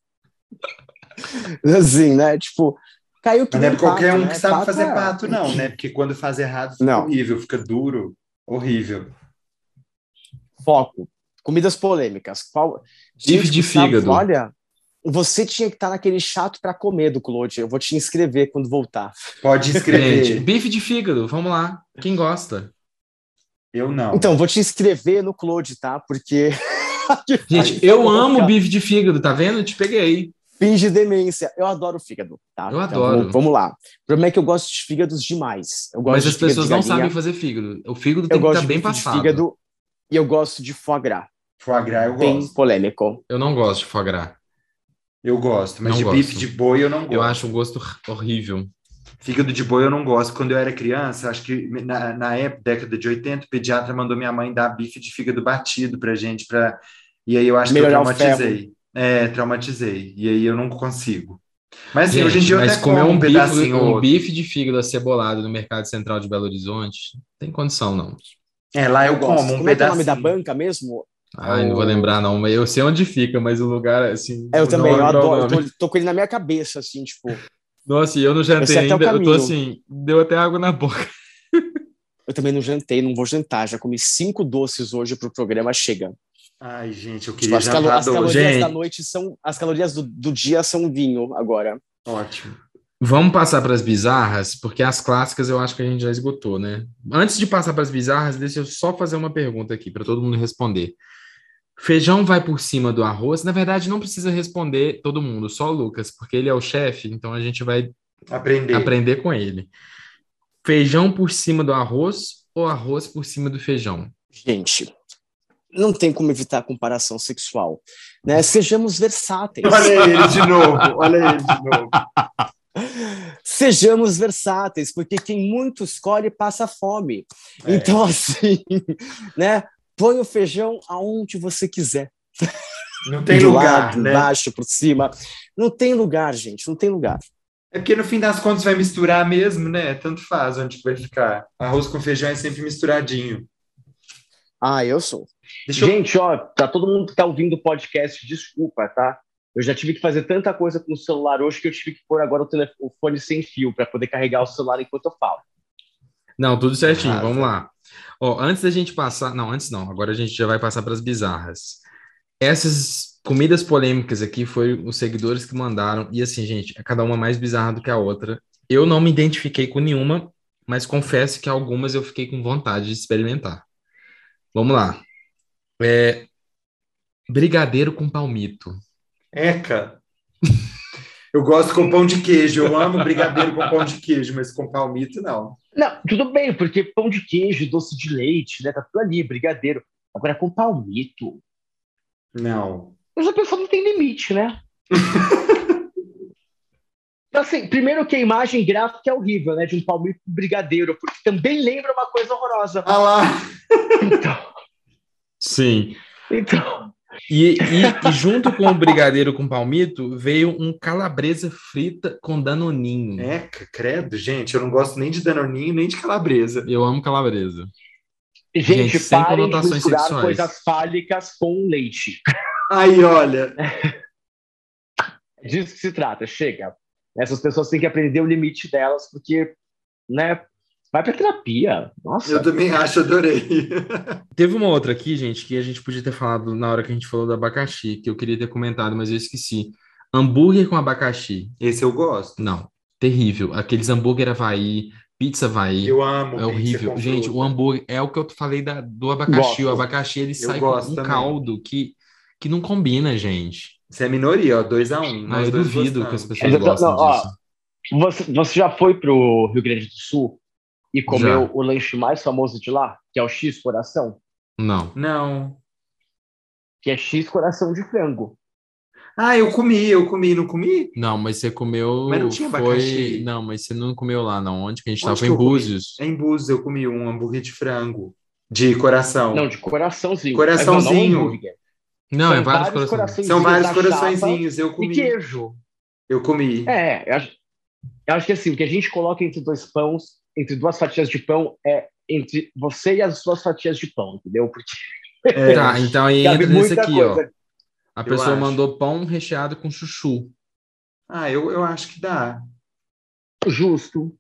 assim, né? Tipo, caiu que Não é qualquer um né? que sabe pato fazer é... pato, não, né? Porque quando faz errado fica não. horrível, fica duro, horrível. Foco. Comidas polêmicas. Qual... Bife de fígado. olha, você tinha que estar naquele chato para comer do Claude. Eu vou te inscrever quando voltar. Pode inscrever. Gente, bife de fígado, vamos lá. Quem gosta? Eu não. Então, vou te inscrever no Claude, tá? Porque. Gente, eu amo bife de fígado, tá vendo? Eu te peguei. Finge demência. Eu adoro fígado, tá? Eu então, adoro. Vamos, lá. O problema é que eu gosto de fígados demais. Mas as pessoas não sabem fazer fígado. O fígado tem eu que estar bem passado. fígado e eu gosto de foie gras. Foie gras eu Bem gosto. polêmico. Eu não gosto de foie gras. Eu gosto, mas não de gosto. bife de boi eu não gosto. Eu acho um gosto horrível. Fígado de boi eu não gosto. Quando eu era criança, acho que na, na época, década de 80, o pediatra mandou minha mãe dar bife de fígado batido pra gente, pra... e aí eu acho Melhorar que eu traumatizei. É, traumatizei. E aí eu não consigo. Mas gente, hoje em dia eu mas até comer um, um bife, um bife de fígado acebolado no Mercado Central de Belo Horizonte, não tem condição, não. É, lá eu, eu como um Como pedacinho. é, é o nome da banca mesmo? Ai, não vou lembrar, não, mas eu sei onde fica, mas o lugar, assim. É, eu também, eu adoro, eu tô, tô, com ele na minha cabeça, assim, tipo. Nossa, e eu não jantei eu ainda, eu tô assim, deu até água na boca. Eu também não jantei, não vou jantar, já comi cinco doces hoje pro programa, chega. Ai, gente, eu tipo, queria tipo, jantar as, as calorias gente. da noite são, as calorias do, do dia são vinho agora. Ótimo. Vamos passar para as bizarras, porque as clássicas eu acho que a gente já esgotou, né? Antes de passar para as bizarras, deixa eu só fazer uma pergunta aqui para todo mundo responder. Feijão vai por cima do arroz? Na verdade, não precisa responder todo mundo, só o Lucas, porque ele é o chefe, então a gente vai aprender. aprender com ele. Feijão por cima do arroz ou arroz por cima do feijão? Gente, não tem como evitar a comparação sexual, né? Sejamos versáteis. Olha ele de novo, olha ele de novo. Sejamos versáteis, porque quem muito escolhe passa fome. É. Então, assim, né? Põe o feijão aonde você quiser. Não tem lugar, lado, né? Baixo, por cima. Não tem lugar, gente, não tem lugar. É porque no fim das contas vai misturar mesmo, né? Tanto faz onde vai ficar. Arroz com feijão é sempre misturadinho. Ah, eu sou. Deixa gente, eu... ó, tá todo mundo que tá ouvindo o podcast, desculpa, tá? Eu já tive que fazer tanta coisa com o celular hoje que eu tive que pôr agora o telefone sem fio para poder carregar o celular enquanto eu falo. Não, tudo certinho, ah, vamos lá. Ó, antes da gente passar. Não, antes não, agora a gente já vai passar para as bizarras. Essas comidas polêmicas aqui foi os seguidores que mandaram. E assim, gente, é cada uma mais bizarra do que a outra. Eu não me identifiquei com nenhuma, mas confesso que algumas eu fiquei com vontade de experimentar. Vamos lá. É, brigadeiro com palmito. Eca! Eu gosto com pão de queijo, eu amo brigadeiro com pão de queijo, mas com palmito não. Não, tudo bem, porque pão de queijo, doce de leite, né? Tá tudo ali, brigadeiro. Agora com palmito. Não. Mas a pessoa não tem limite, né? Assim, primeiro que a imagem gráfica é horrível, né? De um palmito brigadeiro, porque também lembra uma coisa horrorosa. Ah lá! Então. Sim. Então. E, e, e, junto com o brigadeiro com palmito, veio um calabresa frita com danoninho. É, credo, gente, eu não gosto nem de danoninho, nem de calabresa. Eu amo calabresa. Gente, gente parem de misturar sexuais. coisas fálicas com leite. Aí, olha. É disso que se trata, chega. Essas pessoas têm que aprender o limite delas, porque, né, vai pra terapia. Nossa. Eu também acho, adorei. Teve uma outra aqui, gente, que a gente podia ter falado na hora que a gente falou do abacaxi, que eu queria ter comentado, mas eu esqueci. Hambúrguer com abacaxi. Esse eu gosto. Não, terrível. Aqueles hambúrguer Havaí, pizza Havaí. Eu amo. É horrível. Gente, o hambúrguer é o que eu falei da, do abacaxi. Gosto. O abacaxi ele eu sai com um também. caldo que, que não combina, gente. Você é minoria, ó, 2 a 1 um, Não, eu duvido gostamos. que as pessoas não, disso. Ó, você, você já foi pro Rio Grande do Sul e comeu já. o lanche mais famoso de lá, que é o X Coração? Não. Não. Que é X Coração de frango. Ah, eu comi, eu comi, não comi? Não, mas você comeu. Mas não tinha foi... Não, mas você não comeu lá, não. Onde que a gente estava? Em Búzios. É em Búzios, eu comi um hambúrguer de frango. De coração. Não, de coraçãozinho. Coraçãozinho. Não, não, é vários, vários corações. São vários coraçõezinhos, eu comi. E queijo. Eu comi. É, eu acho, eu acho que assim, o que a gente coloca entre dois pães, entre duas fatias de pão, é entre você e as suas fatias de pão, entendeu? Porque. É, tá, então aí entra nesse aqui, coisa. ó. A pessoa mandou pão recheado com chuchu. Ah, eu, eu acho que dá. Justo.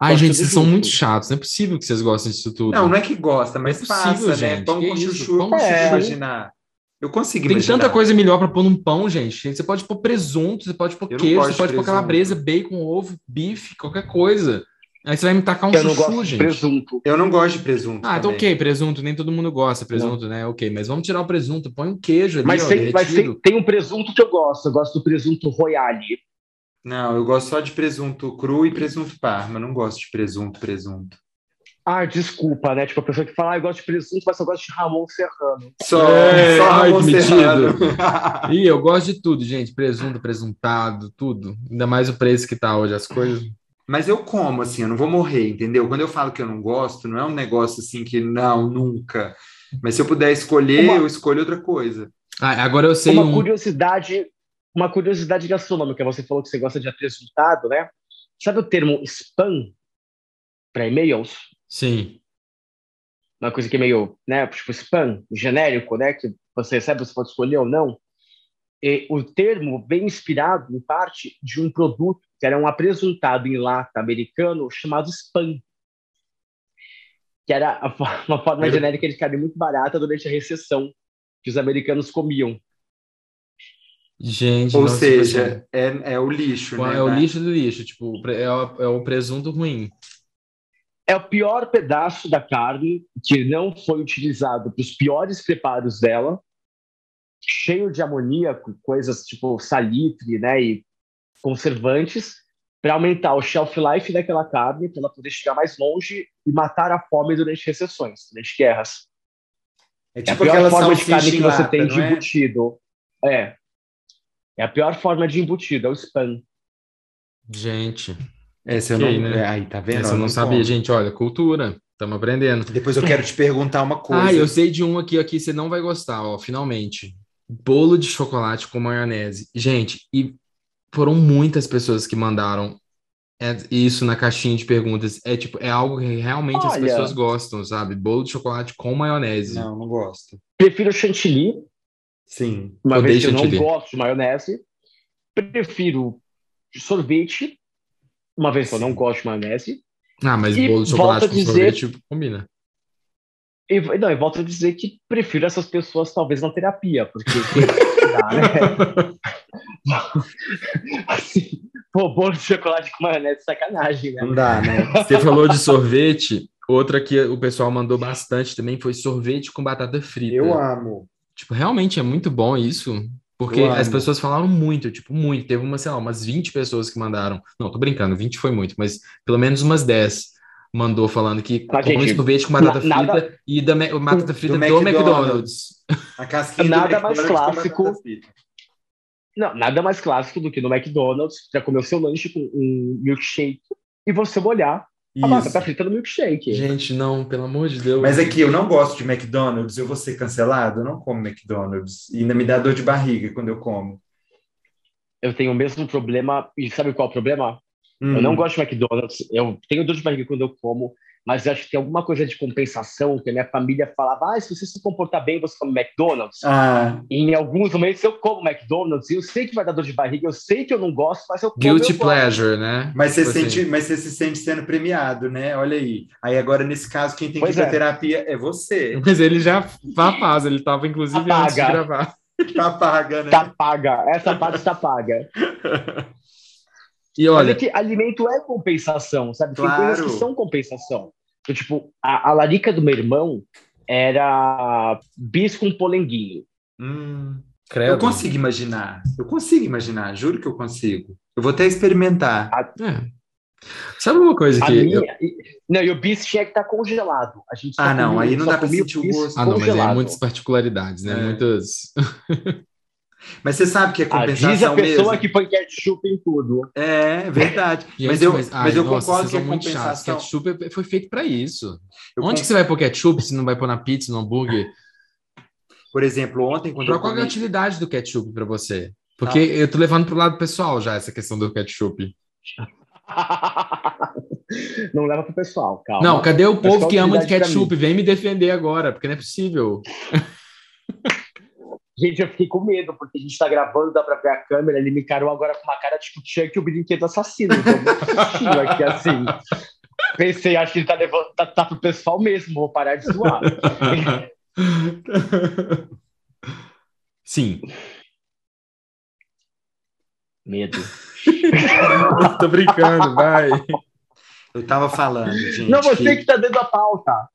Ai, gente, vocês são muito chatos. Não é possível que vocês gostem disso tudo. Não, não é que gosta, mas é possível, passa, né? gente. né? Pão que com isso? chuchu, pão é. imaginar. Eu consigo Tem imaginar. tanta coisa melhor para pôr num pão, gente. Você pode pôr presunto, você pode pôr eu queijo, você pode pôr calabresa, bacon, ovo, bife, qualquer coisa. Aí você vai me tacar um eu chuchu, gente. presunto. Eu não gosto de presunto. Ah, então ok, presunto. Nem todo mundo gosta de presunto, não. né? Ok, mas vamos tirar o presunto. Põe um queijo ali, Mas, ó, tem, mas tem, tem um presunto que eu gosto. Eu gosto do presunto royale. Não, eu gosto só de presunto cru e presunto parma. Não gosto de presunto, presunto. Ah, desculpa, né? Tipo, a pessoa que fala, ah, eu gosto de presunto, mas eu gosto de Ramon Serrano. Só, é, só Ramon Serrano. Ih, eu gosto de tudo, gente. Presunto, presuntado, tudo. Ainda mais o preço que tá hoje, as coisas. Mas eu como, assim, eu não vou morrer, entendeu? Quando eu falo que eu não gosto, não é um negócio assim que não, nunca. Mas se eu puder escolher, uma... eu escolho outra coisa. Ah, agora eu sei uma um... curiosidade, uma curiosidade gastronômica. Você falou que você gosta de apresentado, né? Sabe o termo spam para e-mails? Sim. Uma coisa que é meio, né, tipo spam, genérico, né, que você recebe, você pode escolher ou não. E o termo vem inspirado, em parte, de um produto que era um apresentado em lata americano chamado spam, que era uma forma genérica de carne muito barata durante a recessão que os americanos comiam. Gente, Ou nossa, seja, tipo assim, é, é o lixo, né? É o lixo do lixo, tipo, é o, é o presunto ruim é o pior pedaço da carne que não foi utilizado para os piores preparos dela, cheio de amoníaco, coisas tipo salitre, né, e conservantes, para aumentar o shelf life daquela carne, para ela poder chegar mais longe e matar a fome durante recessões, durante guerras. É, tipo é a pior forma de carne que você tem de é? embutido. É. É a pior forma de embutido, é o spam. Gente, essa eu não. Né? Aí, tá vendo? Essa eu não, sabia, gente. Olha, cultura. Estamos aprendendo. Depois eu quero te perguntar uma coisa. Ah, eu sei de um aqui, aqui você não vai gostar, ó, finalmente. Bolo de chocolate com maionese. Gente, e foram muitas pessoas que mandaram isso na caixinha de perguntas. É tipo, é algo que realmente Olha, as pessoas gostam, sabe? Bolo de chocolate com maionese. Não, não gosto. Prefiro chantilly. Sim. Uma vez que eu não gosto de maionese. Prefiro sorvete uma vez que eu não gosto de maionese. Ah, mas e bolo de chocolate com dizer... sorvete combina. E, não, e volto a dizer que prefiro essas pessoas talvez na terapia, porque dá, né? assim, pô, bolo de chocolate com maionese, sacanagem, né? Não dá, né? Você falou de sorvete, outra que o pessoal mandou bastante também foi sorvete com batata frita. Eu amo. Tipo, realmente é muito bom isso. Porque as pessoas falaram muito, tipo, muito. Teve uma, sei lá, umas 20 pessoas que mandaram. Não, tô brincando, 20 foi muito, mas pelo menos umas 10 mandou falando que mas, come sorvete com batata frita nada... e da batata frita do, do McDonald's. McDonald's. A casquinha nada mais clássico. Não, nada mais clássico do que no McDonald's, já comer o seu lanche com um milkshake e você molhar a batata frita no milkshake. Gente, não, pelo amor de Deus. Mas aqui, é eu não gosto de McDonald's, eu vou ser cancelado, eu não como McDonald's. E ainda me dá dor de barriga quando eu como. Eu tenho o mesmo problema, e sabe qual é o problema? Hum. Eu não gosto de McDonald's, eu tenho dor de barriga quando eu como, mas eu acho que tem alguma coisa de compensação, que a minha família falava, ah, se você se comportar bem, você come McDonald's. Ah. E em alguns momentos eu como McDonald's, e eu sei que vai dar dor de barriga, eu sei que eu não gosto, mas eu como. Guilty eu pleasure, né? Mas você, tipo sente, assim. mas você se sente sendo premiado, né? Olha aí. Aí agora, nesse caso, quem tem pois que ir é. terapia é você. Mas ele já faz, ele estava inclusive tá antes de gravar. Tá paga, né? Tá paga. Essa parte tá paga. E olha, que alimento é compensação, sabe? Claro. Tem coisas que são compensação. Então, tipo, a, a larica do meu irmão era bis com polenguinho. Hum, eu consigo imaginar. Eu consigo imaginar, juro que eu consigo. Eu vou até experimentar. A, é. Sabe uma coisa que. Minha, eu... Não, e o bis tinha que estar tá congelado. A gente ah, não, aí não dá para sentir o gosto. Ah, não, mas é muitas particularidades, né? É. Muitas. Mas você sabe que é compensação Diz a pessoa mesmo. que põe ketchup em tudo. É, verdade. Gente, mas eu, mas, mas ai, eu nossa, concordo que é compensação. Ketchup foi feito para isso. Eu Onde que você vai pôr ketchup se não vai pôr na pizza, no hambúrguer? Por exemplo, ontem quando Qual comi... é a utilidade do ketchup para você? Porque tá. eu tô levando pro lado pessoal já essa questão do ketchup. não leva pro pessoal, calma. Não, cadê o, o povo que ama de ketchup? Vem me defender agora, porque não é possível. Gente, eu fiquei com medo, porque a gente tá gravando, dá pra ver a câmera, ele me encarou agora com uma cara tipo Chuck o brinquedo assassino. Então, aqui assim. Pensei, acho que ele tá levando, tá, tá pro pessoal mesmo, vou parar de zoar. Sim. Medo. Tô brincando, vai. Eu tava falando, gente. Não, você que, que tá dentro da pauta.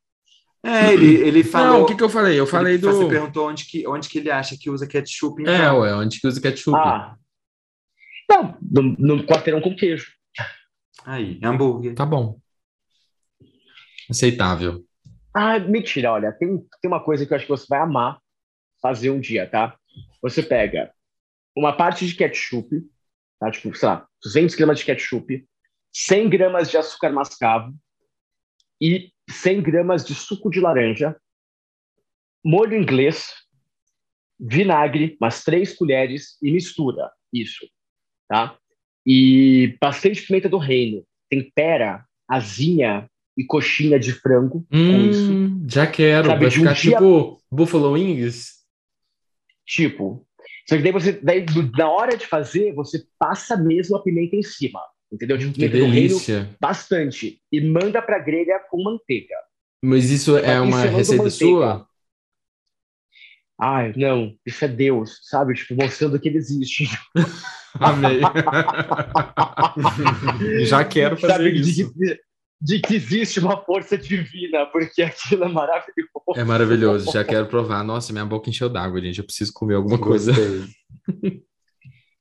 É, ele, ele falou. Não, o que, que eu falei? Eu falei do. Você perguntou onde que, onde que ele acha que usa ketchup. Então. É, ué, onde que usa ketchup? Ah. Não, no, no quarteirão com queijo. Aí, hambúrguer. Tá bom. Aceitável. Ah, mentira, olha, tem, tem uma coisa que eu acho que você vai amar fazer um dia, tá? Você pega uma parte de ketchup, tá? Tipo, sei lá, 200 gramas de ketchup, 100 gramas de açúcar mascavo e 100 gramas de suco de laranja, molho inglês, vinagre, umas três colheres e mistura isso, tá? E bastante pimenta do reino, tempera, asinha e coxinha de frango hum, com isso. Já quero, Sabe, vai ficar um dia... tipo buffalo wings? Tipo. Só que daí você, daí, na hora de fazer, você passa mesmo a pimenta em cima. Entendeu? Tipo, que delícia. bastante. E manda pra grelha com manteiga. Mas isso é uma receita manteiga. sua? Ai, não, isso é Deus, sabe? Tipo, mostrando que ele existe. Amei. Já quero fazer sabe, isso. De, de, que existe uma força divina, porque aquilo é maravilhoso. É maravilhoso, já quero provar. Nossa, minha boca encheu d'água, gente. Eu preciso comer alguma coisa.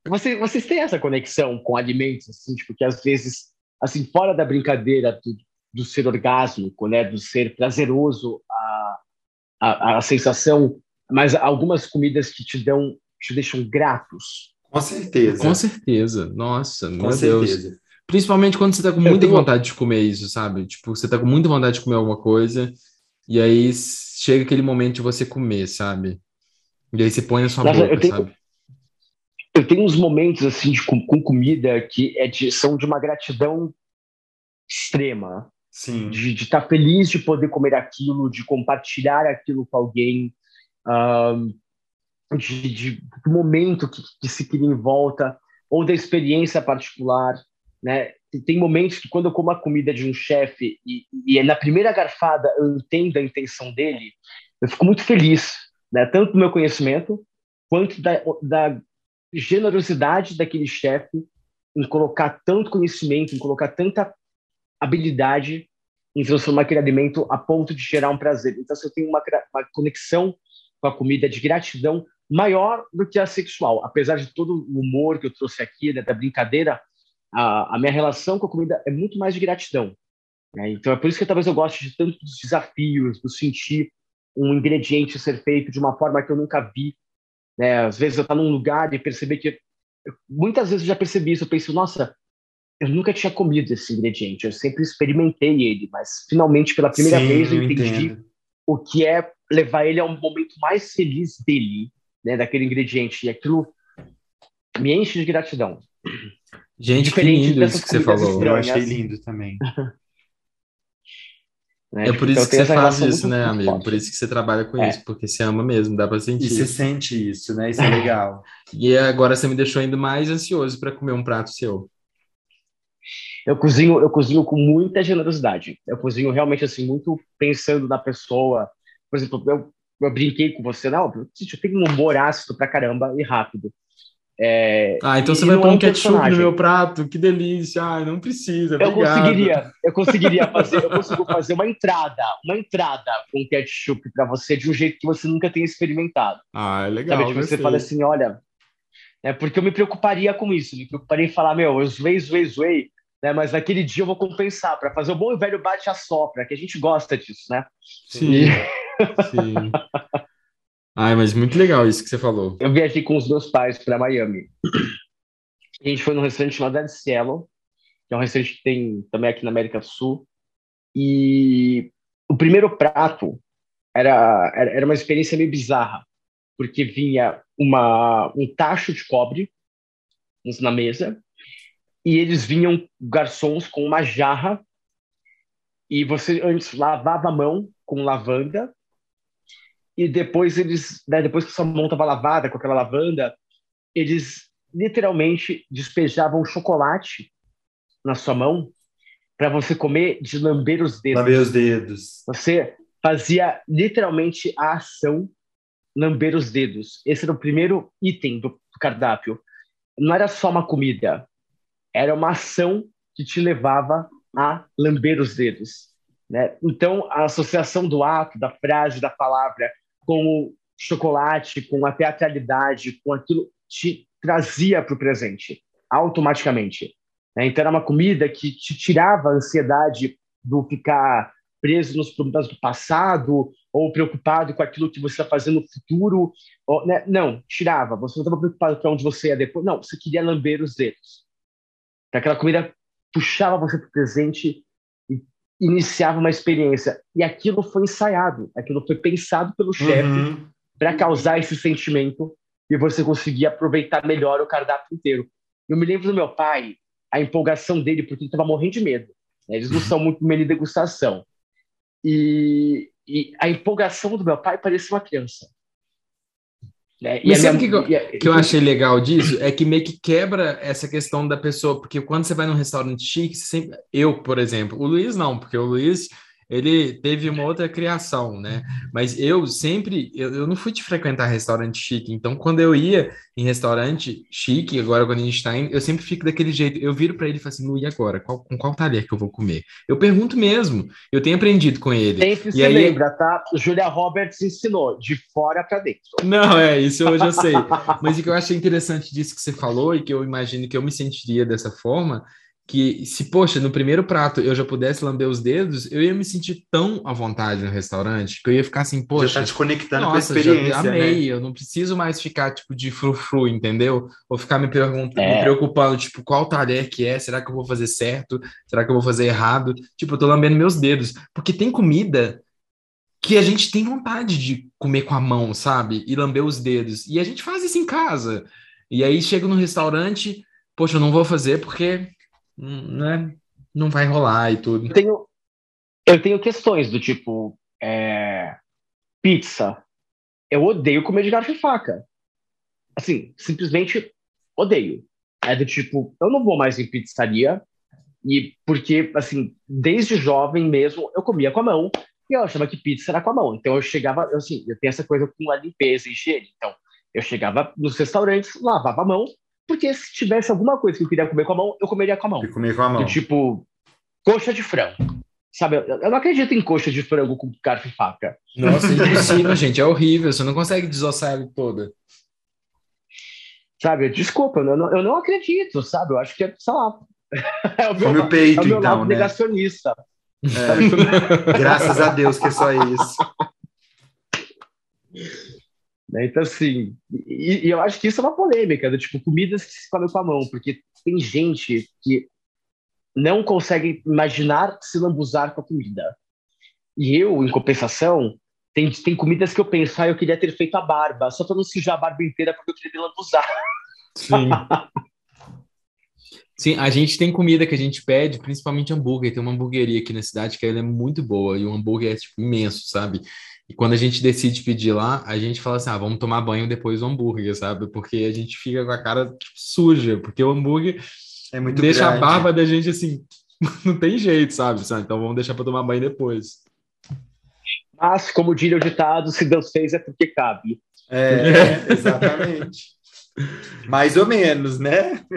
Você, vocês têm essa conexão com alimentos, assim, tipo, que às vezes, assim, fora da brincadeira do, do ser orgásmico, né, do ser prazeroso, a, a, a sensação, mas algumas comidas que te dão, te deixam gratos. Com certeza. Com certeza. Nossa, com meu certeza. Deus. Principalmente quando você tá com muita tenho... vontade de comer isso, sabe? Tipo, você tá com muita vontade de comer alguma coisa, e aí chega aquele momento de você comer, sabe? E aí você põe na sua Nossa, boca, tenho... sabe? Eu tenho uns momentos assim de, com, com, comida que é de, são de uma gratidão extrema. Sim. De estar tá feliz de poder comer aquilo, de compartilhar aquilo com alguém, de, de, do momento que, que, se cria em volta, ou da experiência particular. Né? Tem momentos que, quando eu como a comida de um chefe e, e é na primeira garfada eu entendo a intenção dele, eu fico muito feliz, né? tanto do meu conhecimento quanto da, da generosidade daquele chefe em colocar tanto conhecimento, em colocar tanta habilidade em transformar aquele alimento a ponto de gerar um prazer. Então, se eu tenho uma, uma conexão com a comida de gratidão maior do que a sexual, apesar de todo o humor que eu trouxe aqui, né, da brincadeira, a, a, minha relação com a comida é muito mais de gratidão. Né? Então, é por isso que talvez eu goste de tantos desafios, do sentir um ingrediente ser feito de uma forma que eu nunca vi, né? Às vezes eu estar num lugar e perceber que muitas vezes eu já percebi isso, eu penso, nossa, eu nunca tinha comido esse ingrediente, eu sempre experimentei ele, mas finalmente pela primeira Sim, vez eu entendi entendo. o que é levar ele a um momento mais feliz dele, né, daquele ingrediente, e aquilo me enche de gratidão. Gente, Diferente que lindo isso que você falou. Eu achei lindo também. Né? É por isso então, que você faz isso, né, amigo? Forte. Por isso que você trabalha com é. isso, porque você ama mesmo, dá pra sentir. E você sente isso, né? Isso é legal. e agora você me deixou ainda mais ansioso para comer um prato seu. Eu cozinho, eu cozinho com muita generosidade. Eu cozinho realmente assim, muito pensando na pessoa. Por exemplo, eu, eu brinquei com você, não, eu tenho um humor ácido pra caramba e rápido. É, ah, então você vai pôr um ketchup no meu prato? Que delícia! Ai, não precisa. Eu conseguiria, eu conseguiria fazer, eu consigo fazer uma entrada, uma entrada com ketchup para você de um jeito que você nunca tenha experimentado. Ah, é legal. Sabe, tipo, você fala assim, olha, é porque eu me preocuparia com isso, me preocuparia em falar, meu, eu zoei, zoei, zoei, né? Mas naquele dia eu vou compensar para fazer o bom e velho bate a sopra, que a gente gosta disso, né? Sim. E... Sim. Ai, mas muito legal isso que você falou. Eu viajei com os meus pais para Miami. A gente foi num restaurante chamado Dead Cielo, que é um restaurante que tem também aqui na América do Sul. E o primeiro prato era, era uma experiência meio bizarra, porque vinha uma, um tacho de cobre na mesa, e eles vinham garçons com uma jarra, e você antes lavava a mão com lavanda, e depois eles, né, depois que sua mão estava lavada com aquela lavanda, eles literalmente despejavam chocolate na sua mão para você comer de lamber os dedos. Lamber os dedos. Você fazia literalmente a ação lamber os dedos. Esse era o primeiro item do cardápio. Não era só uma comida, era uma ação que te levava a lamber os dedos. Né? Então, a associação do ato, da frase, da palavra com o chocolate, com a teatralidade, com aquilo, te trazia para o presente, automaticamente. Né? Então, era uma comida que te tirava a ansiedade do ficar preso nos problemas do passado ou preocupado com aquilo que você está fazendo no futuro. Ou, né? Não, tirava. Você não estava preocupado com onde você ia depois. Não, você queria lamber os dedos. Aquela comida puxava você para o presente iniciava uma experiência. E aquilo foi ensaiado, aquilo foi pensado pelo chefe uhum. para causar esse sentimento e você conseguir aproveitar melhor o cardápio inteiro. Eu me lembro do meu pai, a empolgação dele, porque ele estava morrendo de medo. Né? Eles não são muito meio de degustação. E, e a empolgação do meu pai parecia uma criança. Né? Mas sabe o minha... que, eu, que eu achei legal disso? É que meio que quebra essa questão da pessoa, porque quando você vai num restaurante chique, sempre... eu, por exemplo, o Luiz não, porque o Luiz ele teve uma outra criação, né? Mas eu sempre, eu, eu não fui de frequentar restaurante chique, então quando eu ia em restaurante chique, agora quando a gente está indo, eu sempre fico daquele jeito, eu viro para ele e falo assim, e agora? Qual, com qual talher que eu vou comer? Eu pergunto mesmo, eu tenho aprendido com ele. Sempre e se aí... lembra, tá? Julia Roberts ensinou, de fora para dentro. Não, é, isso eu já sei. Mas o que eu achei interessante disso que você falou e que eu imagino que eu me sentiria dessa forma, que se, poxa, no primeiro prato eu já pudesse lamber os dedos, eu ia me sentir tão à vontade no restaurante que eu ia ficar assim, poxa. Já tá te conectando nossa, com a experiência. Já amei, né? eu não preciso mais ficar tipo de frufru, entendeu? Ou ficar me perguntando, é. me preocupando, tipo, qual talher que é? Será que eu vou fazer certo? Será que eu vou fazer errado? Tipo, eu tô lambendo meus dedos. Porque tem comida que a gente tem vontade de comer com a mão, sabe? E lamber os dedos. E a gente faz isso em casa. E aí chega no restaurante, poxa, eu não vou fazer porque né, não vai rolar e tudo. Eu tenho, eu tenho questões do tipo é, pizza. Eu odeio comer de garfo e faca. Assim, simplesmente odeio. É do tipo, eu não vou mais em pizzaria, e porque, assim, desde jovem mesmo, eu comia com a mão, e eu achava que pizza era com a mão. Então eu chegava, assim, eu tenho essa coisa com a limpeza e higiene. Então, eu chegava nos restaurantes, lavava a mão, porque se tivesse alguma coisa que eu queria comer com a mão, eu comeria com a mão. Eu comer com a mão. tipo, coxa de frango. Sabe, eu não acredito em coxa de frango com garfo e faca. Nossa, é impossível, gente. É horrível. Você não consegue desossar ela toda. Sabe, desculpa, eu não, eu não acredito, sabe? Eu acho que é, sei lá. É o meu, Come o peito, é o meu então, né? negacionista. É. Graças a Deus que é só isso. Né? Então, assim, e, e, eu acho que isso é uma polêmica, do tipo, comidas que se comem com a mão, porque tem gente que não consegue imaginar se lambuzar com a comida. E eu, em compensação, tem, tem comidas que eu penso, ah, eu queria ter feito a barba, só para não sujar a barba inteira porque eu queria lambuzar. Sim. Sim, a gente tem comida que a gente pede, principalmente hambúrguer. Tem uma hamburgueria aqui na cidade que ela é muito boa e o hambúrguer é tipo, imenso, sabe? E quando a gente decide pedir lá, a gente fala assim: ah, vamos tomar banho depois do hambúrguer, sabe? Porque a gente fica com a cara tipo, suja, porque o hambúrguer é muito deixa grande. a barba da gente assim, não tem jeito, sabe? Então vamos deixar para tomar banho depois. Mas, como diria o ditado, se Deus fez é porque cabe. É, exatamente. Mais ou menos, né?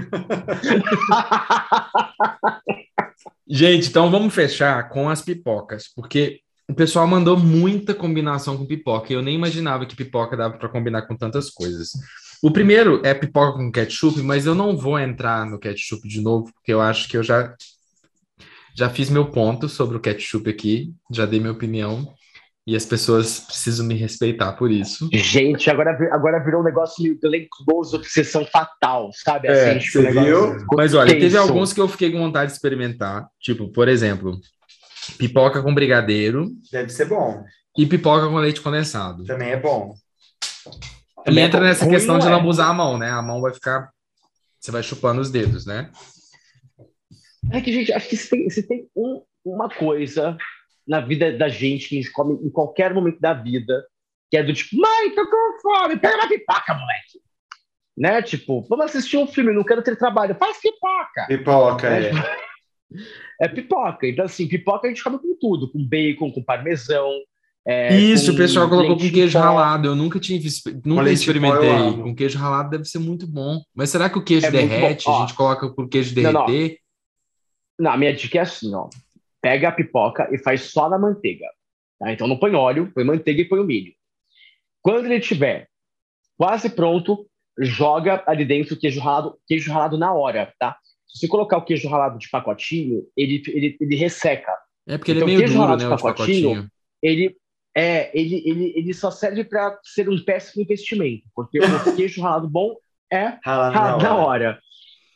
Gente, então vamos fechar com as pipocas, porque o pessoal mandou muita combinação com pipoca. Eu nem imaginava que pipoca dava para combinar com tantas coisas. O primeiro é pipoca com ketchup, mas eu não vou entrar no ketchup de novo, porque eu acho que eu já já fiz meu ponto sobre o ketchup aqui, já dei minha opinião. E as pessoas precisam me respeitar por isso. Gente, agora, agora virou um negócio meio Glenn Close, obsessão fatal, sabe? É, assim, você viu? Mas olha, teve alguns que eu fiquei com vontade de experimentar. Tipo, por exemplo, pipoca com brigadeiro. Deve ser bom. E pipoca com leite condensado. Também é bom. E entra é nessa questão de não abusar a mão, né? A mão vai ficar. Você vai chupando os dedos, né? É que, gente, acho que se tem, se tem um, uma coisa na vida da gente que a gente come em qualquer momento da vida, que é do tipo, mãe, tô com fome, pega uma pipoca, moleque. Né? Tipo, vamos assistir um filme, não quero ter trabalho, faz pipoca. Pipoca, é. É pipoca. Então, assim, pipoca a gente come com tudo, com bacon, com parmesão. É, Isso, o pessoal colocou com queijo ralado. Eu nunca tinha nunca experimentei. Com queijo ralado deve ser muito bom. Mas será que o queijo é derrete? A gente coloca com o queijo derreter? Não, não. não, a minha dica é assim, ó pega a pipoca e faz só na manteiga. Tá? Então não põe óleo, põe manteiga e põe o milho. Quando ele estiver quase pronto, joga ali dentro o queijo ralado, queijo ralado na hora, tá? Se você colocar o queijo ralado de pacotinho, ele, ele, ele resseca. É porque então, ele é meio duro, né, pacotinho, pacotinho. Ele, é, ele, ele, ele só serve para ser um péssimo investimento, porque o queijo ralado bom é ralado na hora. Na hora.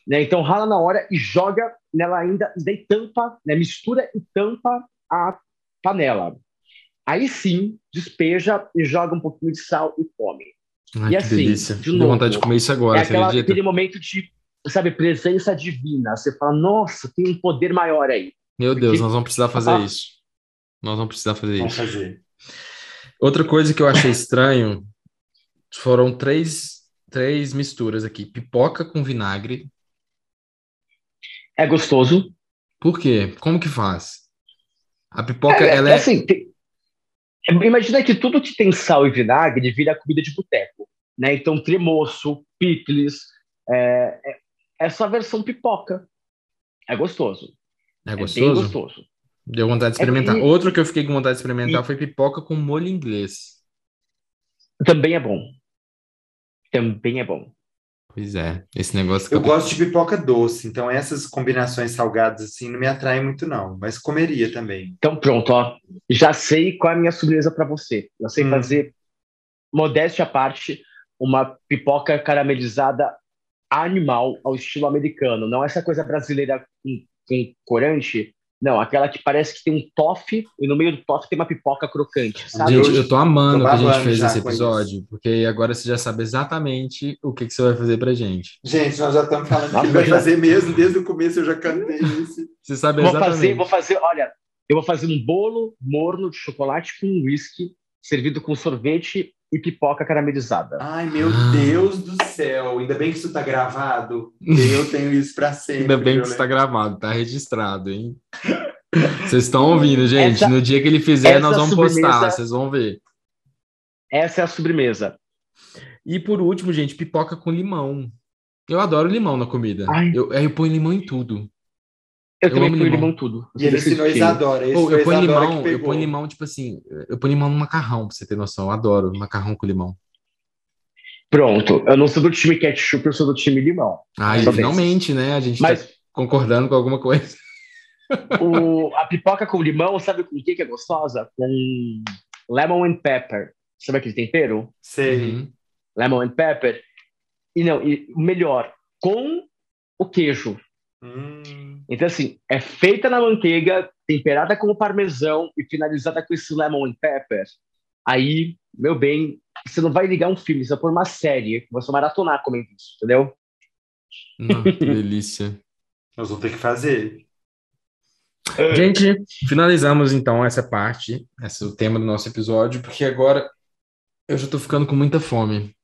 Né? Então rala na hora e joga nela ainda, daí tampa, né? mistura e tampa a panela. Aí sim, despeja e joga um pouquinho de sal e come. Ai, e assim, delícia. de novo, vontade de comer isso agora, é aquela, aquele momento de, sabe, presença divina. Você fala, nossa, tem um poder maior aí. Meu Porque... Deus, nós vamos precisar fazer ah, isso. Nós vamos precisar fazer vamos isso. Fazer. Outra coisa que eu achei estranho foram três, três misturas aqui: pipoca com vinagre, é gostoso. Por quê? Como que faz? A pipoca, é, ela é... Assim, tem... Imagina que tudo que tem sal e vinagre vira comida de boteco, né? Então, tremoço, picles, é, é essa versão pipoca. É gostoso. É gostoso? É gostoso. Deu vontade de é experimentar. É, e... Outro que eu fiquei com vontade de experimentar e... foi pipoca com molho inglês. Também é bom. Também é bom. Pois é, esse negócio. Eu gosto de pipoca doce, então essas combinações salgadas assim não me atraem muito, não, mas comeria também. Então, pronto, ó. Já sei qual é a minha surpresa para você. Eu sei hum. fazer, modéstia à parte, uma pipoca caramelizada animal ao estilo americano, não essa coisa brasileira com, com corante, não, aquela que parece que tem um toffee e no meio do toffee tem uma pipoca crocante, sabe? Gente, eu tô amando tô que a gente fez esse episódio, porque agora você já sabe exatamente o que, que você vai fazer pra gente. Gente, nós já estamos falando Nossa, que vai fazer mesmo, desde o começo eu já cantei isso. Você sabe exatamente. Vou fazer, vou fazer, olha, eu vou fazer um bolo morno de chocolate com whisky, servido com sorvete e pipoca caramelizada. Ai, meu ah. Deus do céu! Ainda bem que isso tá gravado. Eu tenho isso para sempre. Ainda bem que isso tá gravado, tá registrado, hein? Vocês estão ouvindo, gente? Essa, no dia que ele fizer, nós vamos postar, vocês vão ver. Essa é a sobremesa. E por último, gente, pipoca com limão. Eu adoro limão na comida. Eu, eu ponho limão em tudo. Eu, eu também ponho limão. limão tudo. E ele ensinou Isadora. Oh, eu ponho limão, eu ponho limão, tipo assim, eu ponho limão no macarrão, pra você ter noção. Eu adoro macarrão com limão. Pronto, eu não sou do time ketchup, eu sou do time limão. Ah, finalmente, né? A gente Mas, tá concordando com alguma coisa. O, a pipoca com limão, sabe com o que, que é gostosa? Com lemon and pepper. Sabe aquele tempero? Sei. Uhum. Lemon and pepper. E não, e melhor, com o queijo. Hum. Então, assim, é feita na manteiga, temperada com o parmesão e finalizada com esse lemon and pepper. Aí, meu bem, você não vai ligar um filme, você vai pôr uma série, você vai maratonar comendo isso, entendeu? Não, que delícia. Nós vamos ter que fazer. Gente, finalizamos então essa parte, esse é o tema do nosso episódio, porque agora eu já tô ficando com muita fome.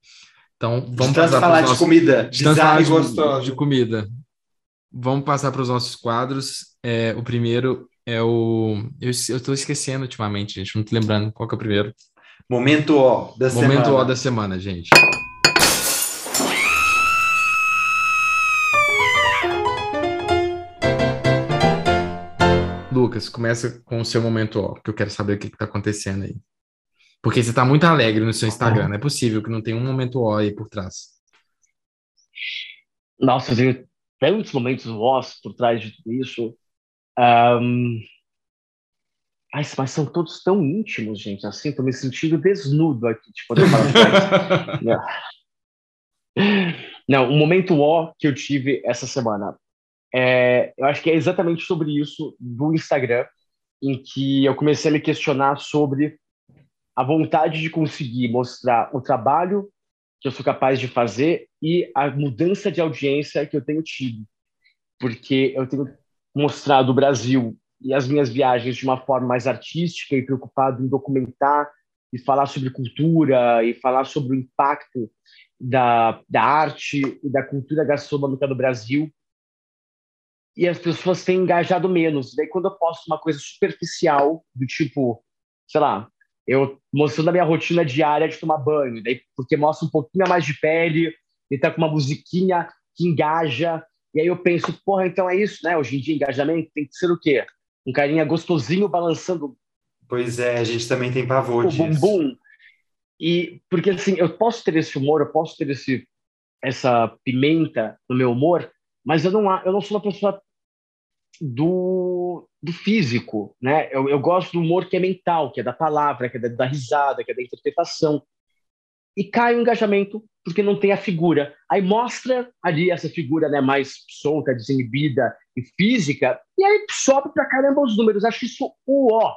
Então, vamos de passar falar de nossos... comida, de falar de, gostoso. de comida. Vamos passar para os nossos quadros. É, o primeiro é o. Eu, estou esquecendo ultimamente, gente. Não tô lembrando qual que é o primeiro. Momento O da Momento semana. Momento O da semana, gente. Lucas, começa com o seu momento ó, que eu quero saber o que, está acontecendo aí. Porque você está muito alegre no seu Instagram, não é possível que não tenha um momento ó aí por trás. Nossa, eu tenho tantos momentos ó por trás de tudo isso. Um... Ai, mas são todos tão íntimos, gente. Assim, tô me sentindo desnudo aqui de poder falar não. não, o momento ó que eu tive essa semana é, eu acho que é exatamente sobre isso do Instagram, em que eu comecei a me questionar sobre a vontade de conseguir mostrar o trabalho que eu sou capaz de fazer e a mudança de audiência que eu tenho tido. Porque eu tenho mostrado o Brasil e as minhas viagens de uma forma mais artística e preocupado em documentar e falar sobre cultura e falar sobre o impacto da, da arte e da cultura gastronômica do Brasil e as pessoas têm engajado menos. Daí, quando eu posto uma coisa superficial, do tipo, sei lá, eu mostrando a minha rotina diária de tomar banho, daí, porque mostra um pouquinho a mais de pele, e tá com uma musiquinha que engaja, e aí eu penso, porra, então é isso, né? Hoje em dia, engajamento tem que ser o quê? Um carinha gostosinho balançando. Pois é, a gente também tem pavor o disso. bumbum. E, porque assim, eu posso ter esse humor, eu posso ter esse, essa pimenta no meu humor, mas eu não, eu não sou uma pessoa do, do físico, né? Eu, eu gosto do humor que é mental, que é da palavra, que é da, da risada, que é da interpretação. E cai o engajamento porque não tem a figura. Aí mostra ali essa figura né, mais solta, desinibida e física, e aí sobe pra caramba os números. Acho isso o ó.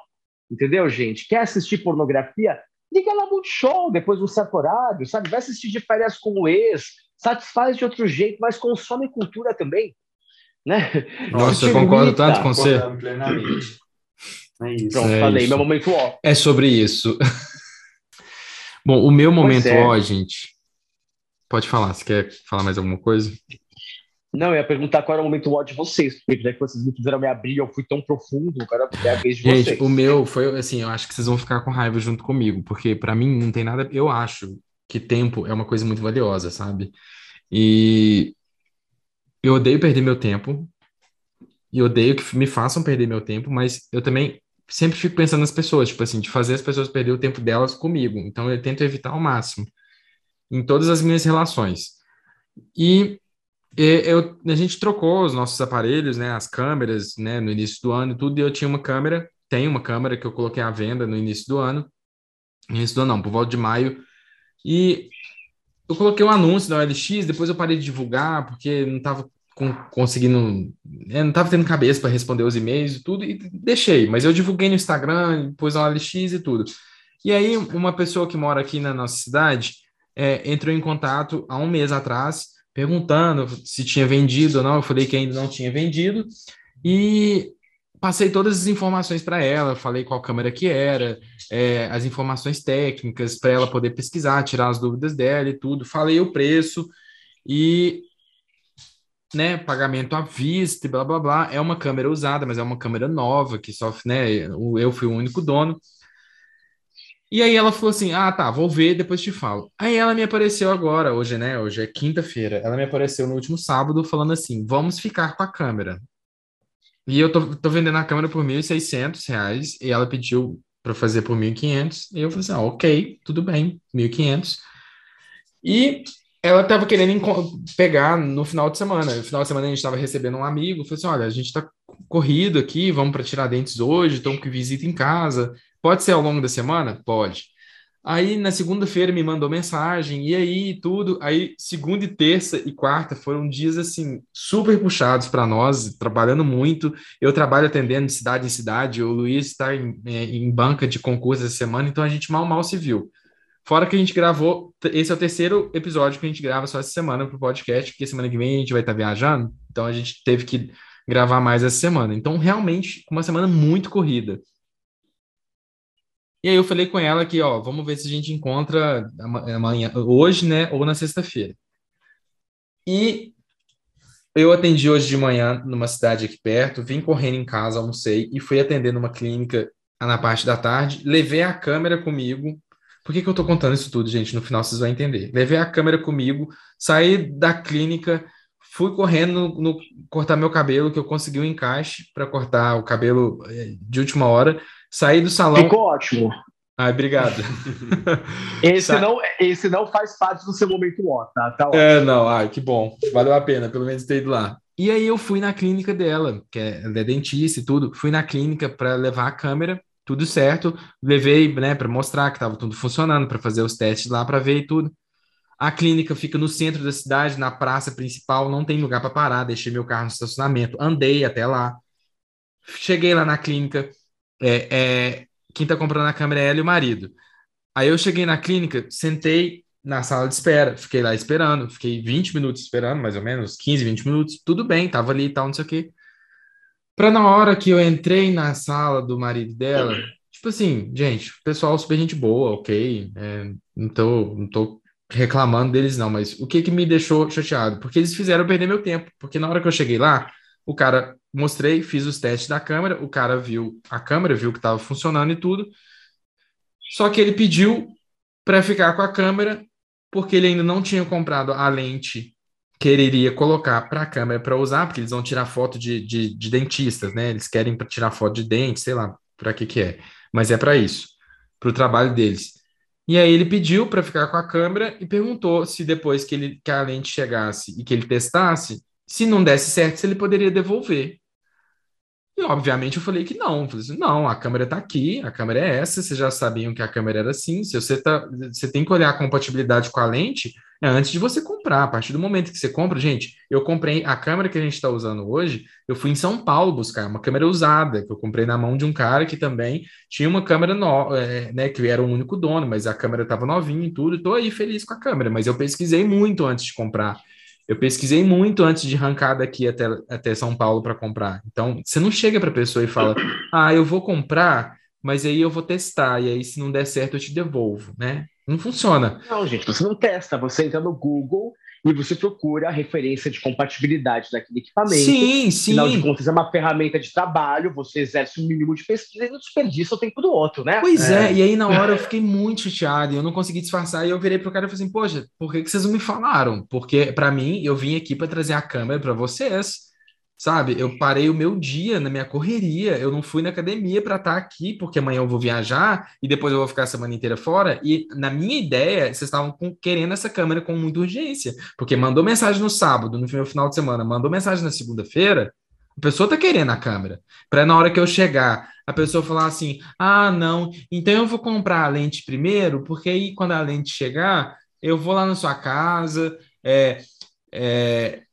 Entendeu, gente? Quer assistir pornografia? Liga lá no show depois do certo horário, sabe? Vai assistir de férias com o ex, satisfaz de outro jeito, mas consome cultura também né? Nossa, eu concordo tanto com você. Plenamente. É isso. Pronto, é falei, isso. meu momento ó. É sobre isso. Bom, o meu momento é. ó, gente. Pode falar, você quer falar mais alguma coisa? Não, eu ia perguntar qual era o momento ó de vocês, porque já que vocês me fizeram me abrir, eu fui tão profundo, agora é a vez de gente, vocês. o meu foi assim, eu acho que vocês vão ficar com raiva junto comigo, porque para mim não tem nada, eu acho que tempo é uma coisa muito valiosa, sabe? E eu odeio perder meu tempo e odeio que me façam perder meu tempo, mas eu também sempre fico pensando nas pessoas, tipo assim, de fazer as pessoas perder o tempo delas comigo. Então eu tento evitar ao máximo em todas as minhas relações. E eu, a gente trocou os nossos aparelhos, né, as câmeras, né, no início do ano e tudo, e eu tinha uma câmera, tem uma câmera que eu coloquei à venda no início do ano, no início do ano não, por volta de maio, e eu coloquei um anúncio na OLX, depois eu parei de divulgar, porque não estava conseguindo, né, não estava tendo cabeça para responder os e-mails e tudo, e deixei, mas eu divulguei no Instagram, depois na OLX e tudo. E aí, uma pessoa que mora aqui na nossa cidade é, entrou em contato há um mês atrás, perguntando se tinha vendido ou não. Eu falei que ainda não tinha vendido, e passei todas as informações para ela, falei qual câmera que era, é, as informações técnicas para ela poder pesquisar, tirar as dúvidas dela e tudo. Falei o preço e né, pagamento à vista e blá blá blá. É uma câmera usada, mas é uma câmera nova que só, né, eu fui o único dono. E aí ela falou assim: "Ah, tá, vou ver, depois te falo". Aí ela me apareceu agora, hoje, né? Hoje é quinta-feira. Ela me apareceu no último sábado falando assim: "Vamos ficar com a câmera". E eu tô, tô vendendo a câmera por 1.600 reais e ela pediu para fazer por 1.500. E eu falei assim, ah, ok, tudo bem, 1.500. E ela estava querendo pegar no final de semana. No final de semana a gente estava recebendo um amigo, falou assim, olha, a gente está corrido aqui, vamos para Tiradentes hoje, então que visita em casa. Pode ser ao longo da semana? Pode. Aí na segunda-feira me mandou mensagem, e aí tudo. Aí segunda e terça e quarta foram dias assim super puxados para nós, trabalhando muito. Eu trabalho atendendo de cidade em cidade, o Luiz está em, é, em banca de concurso essa semana, então a gente mal mal se viu. Fora que a gente gravou, esse é o terceiro episódio que a gente grava só essa semana para o podcast, porque semana que vem a gente vai estar tá viajando, então a gente teve que gravar mais essa semana. Então, realmente, uma semana muito corrida. E aí eu falei com ela que, ó, vamos ver se a gente encontra amanhã, hoje, né, ou na sexta-feira. E eu atendi hoje de manhã numa cidade aqui perto, vim correndo em casa, almocei e fui atender numa clínica na parte da tarde. Levei a câmera comigo. Por que, que eu tô contando isso tudo, gente? No final vocês vão entender. Levei a câmera comigo, saí da clínica, fui correndo no, no cortar meu cabelo, que eu consegui um encaixe para cortar o cabelo eh, de última hora. Saí do salão. Ficou ótimo. Ai, obrigado. esse, Sa... não, esse não faz parte do seu momento ó, tá? tá é, não, ai, que bom. Valeu a pena, pelo menos ter ido lá. E aí eu fui na clínica dela, que é, ela é dentista e tudo. Fui na clínica para levar a câmera, tudo certo. Levei, né, para mostrar que estava tudo funcionando, para fazer os testes lá, para ver e tudo. A clínica fica no centro da cidade, na praça principal, não tem lugar para parar. Deixei meu carro no estacionamento, andei até lá. Cheguei lá na clínica, é, é, quem está comprando a câmera é ela e o marido. Aí eu cheguei na clínica, sentei na sala de espera, fiquei lá esperando, fiquei 20 minutos esperando, mais ou menos, 15, 20 minutos, tudo bem, tava ali e tal, não sei o quê. Pra na hora que eu entrei na sala do marido dela, tipo assim, gente, pessoal super gente boa, ok, é, não, tô, não tô reclamando deles não, mas o que que me deixou chateado? Porque eles fizeram perder meu tempo, porque na hora que eu cheguei lá, o cara mostrei, fiz os testes da câmera, o cara viu a câmera, viu que estava funcionando e tudo. Só que ele pediu para ficar com a câmera porque ele ainda não tinha comprado a lente que ele iria colocar para a câmera para usar, porque eles vão tirar foto de, de, de dentistas, né? Eles querem tirar foto de dente, sei lá, para que que é, mas é para isso, para o trabalho deles. E aí ele pediu para ficar com a câmera e perguntou se depois que, ele, que a lente chegasse e que ele testasse, se não desse certo, se ele poderia devolver. E, obviamente, eu falei que não. Falei assim, não, a câmera está aqui, a câmera é essa, vocês já sabiam que a câmera era assim. Se você, tá, você tem que olhar a compatibilidade com a lente é antes de você comprar. A partir do momento que você compra, gente, eu comprei a câmera que a gente está usando hoje, eu fui em São Paulo buscar uma câmera usada, que eu comprei na mão de um cara que também tinha uma câmera nova, é, né, que era o único dono, mas a câmera estava novinha e tudo, estou aí feliz com a câmera, mas eu pesquisei muito antes de comprar eu pesquisei muito antes de arrancar daqui até, até São Paulo para comprar. Então, você não chega para a pessoa e fala, ah, eu vou comprar, mas aí eu vou testar, e aí se não der certo eu te devolvo, né? Não funciona. Não, gente, você não testa, você entra no Google e você procura a referência de compatibilidade daquele equipamento. Sim, sim. Afinal de contas, é uma ferramenta de trabalho, você exerce um mínimo de pesquisa e não desperdiça o tempo do outro, né? Pois é. é, e aí na hora eu fiquei muito chateado e eu não consegui disfarçar. E eu virei pro cara e falei assim: Poxa, por que, que vocês não me falaram? Porque, para mim, eu vim aqui para trazer a câmera para vocês sabe? Eu parei o meu dia na minha correria, eu não fui na academia para estar tá aqui, porque amanhã eu vou viajar e depois eu vou ficar a semana inteira fora. E na minha ideia, vocês estavam querendo essa câmera com muita urgência, porque mandou mensagem no sábado, no final de semana, mandou mensagem na segunda-feira, a pessoa tá querendo a câmera. Para na hora que eu chegar, a pessoa falar assim: ah, não, então eu vou comprar a lente primeiro, porque aí quando a lente chegar, eu vou lá na sua casa, é, é,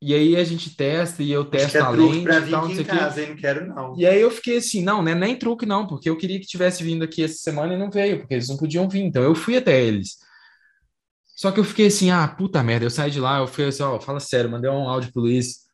e aí a gente testa e eu testo é a lente pra vir tal, aqui em casa? Não quero não. E aí eu fiquei assim, não, né? Nem truque não, porque eu queria que tivesse vindo aqui essa semana e não veio, porque eles não podiam vir. Então eu fui até eles. Só que eu fiquei assim, ah, puta merda, eu saí de lá, eu fui assim, ó, fala sério, mandei um áudio pro Luiz,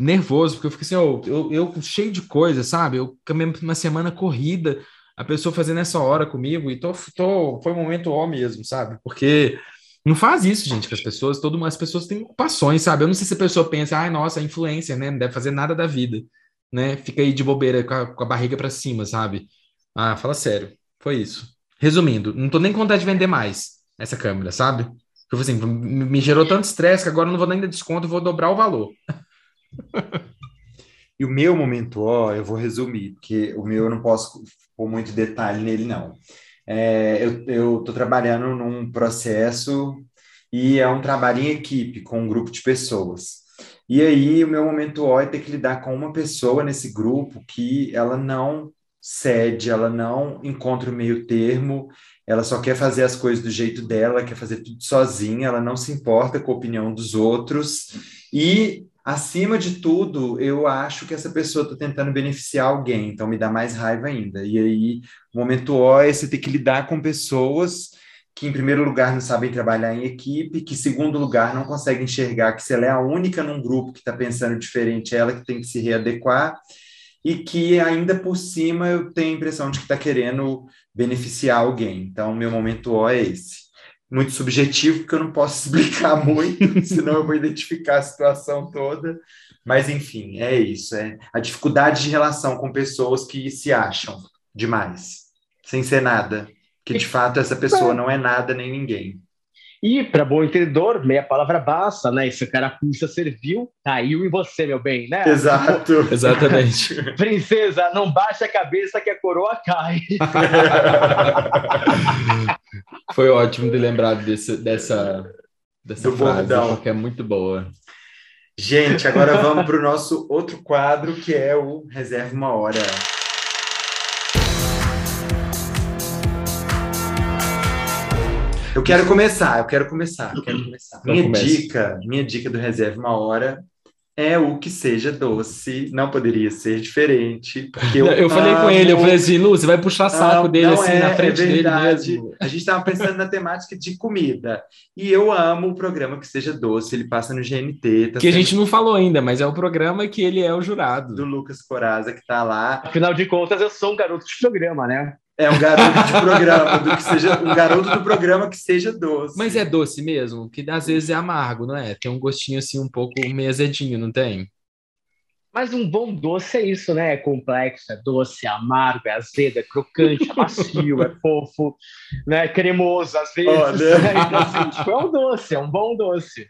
nervoso, porque eu fiquei assim, ó, eu, eu cheio de coisa, sabe? Eu caminhei uma semana corrida, a pessoa fazendo essa hora comigo, e tô, tô, foi um momento ó mesmo, sabe? Porque não faz isso, gente, com as pessoas. Todo mundo, as pessoas têm ocupações, sabe? Eu não sei se a pessoa pensa, ai, nossa, é influência, né? Não deve fazer nada da vida, né? Fica aí de bobeira com a, com a barriga para cima, sabe? Ah, fala sério. Foi isso. Resumindo, não tô nem com vontade de vender mais essa câmera, sabe? Tipo assim, me gerou tanto estresse que agora eu não vou nem dar desconto, vou dobrar o valor. e o meu momento, ó, eu vou resumir, porque o meu eu não posso pôr muito detalhe nele, não. É, eu estou trabalhando num processo e é um trabalho em equipe, com um grupo de pessoas. E aí, o meu momento ó é ter que lidar com uma pessoa nesse grupo que ela não cede, ela não encontra o meio termo, ela só quer fazer as coisas do jeito dela, quer fazer tudo sozinha, ela não se importa com a opinião dos outros. E, acima de tudo, eu acho que essa pessoa está tentando beneficiar alguém, então me dá mais raiva ainda. E aí, o momento O é você ter que lidar com pessoas que, em primeiro lugar, não sabem trabalhar em equipe, que, em segundo lugar, não conseguem enxergar que se ela é a única num grupo que está pensando diferente, é ela que tem que se readequar e que ainda por cima eu tenho a impressão de que está querendo beneficiar alguém. Então, meu momento O é esse. Muito subjetivo, porque eu não posso explicar muito, senão eu vou identificar a situação toda. Mas, enfim, é isso. É a dificuldade de relação com pessoas que se acham demais, sem ser nada. Que de fato essa pessoa não é nada nem ninguém. E, para bom entendedor, meia palavra basta, né? Esse carapuça serviu, caiu em você, meu bem, né? Exato. Exatamente. Princesa, não baixe a cabeça que a coroa cai. Foi ótimo de lembrar desse, dessa, dessa Do frase, bordão. porque é muito boa. Gente, agora vamos para o nosso outro quadro, que é o Reserva Uma Hora. Eu quero começar, eu quero começar, eu quero começar. Minha dica, minha dica do Reserva Uma Hora é o que seja doce, não poderia ser diferente. Porque eu, eu falei com ele, eu falei assim, Lu, você vai puxar saco não, dele não assim é, na frente é dele mesmo. A gente estava pensando na temática de comida. E eu amo o programa que seja doce, ele passa no GNT. Tá que sendo... a gente não falou ainda, mas é o programa que ele é o jurado. Do Lucas Coraza, que está lá. Afinal de contas, eu sou um garoto de programa, né? É um garoto de programa, do que seja, um garoto do programa que seja doce. Mas é doce mesmo, que às vezes é amargo, não é? Tem um gostinho assim um pouco meio azedinho, não tem? Mas um bom doce é isso, né? É complexo, é doce, é amargo, é azedo, é crocante, é macio, é fofo, né? É cremoso às vezes. Oh, né? Então, assim, tipo, é um doce, é um bom doce.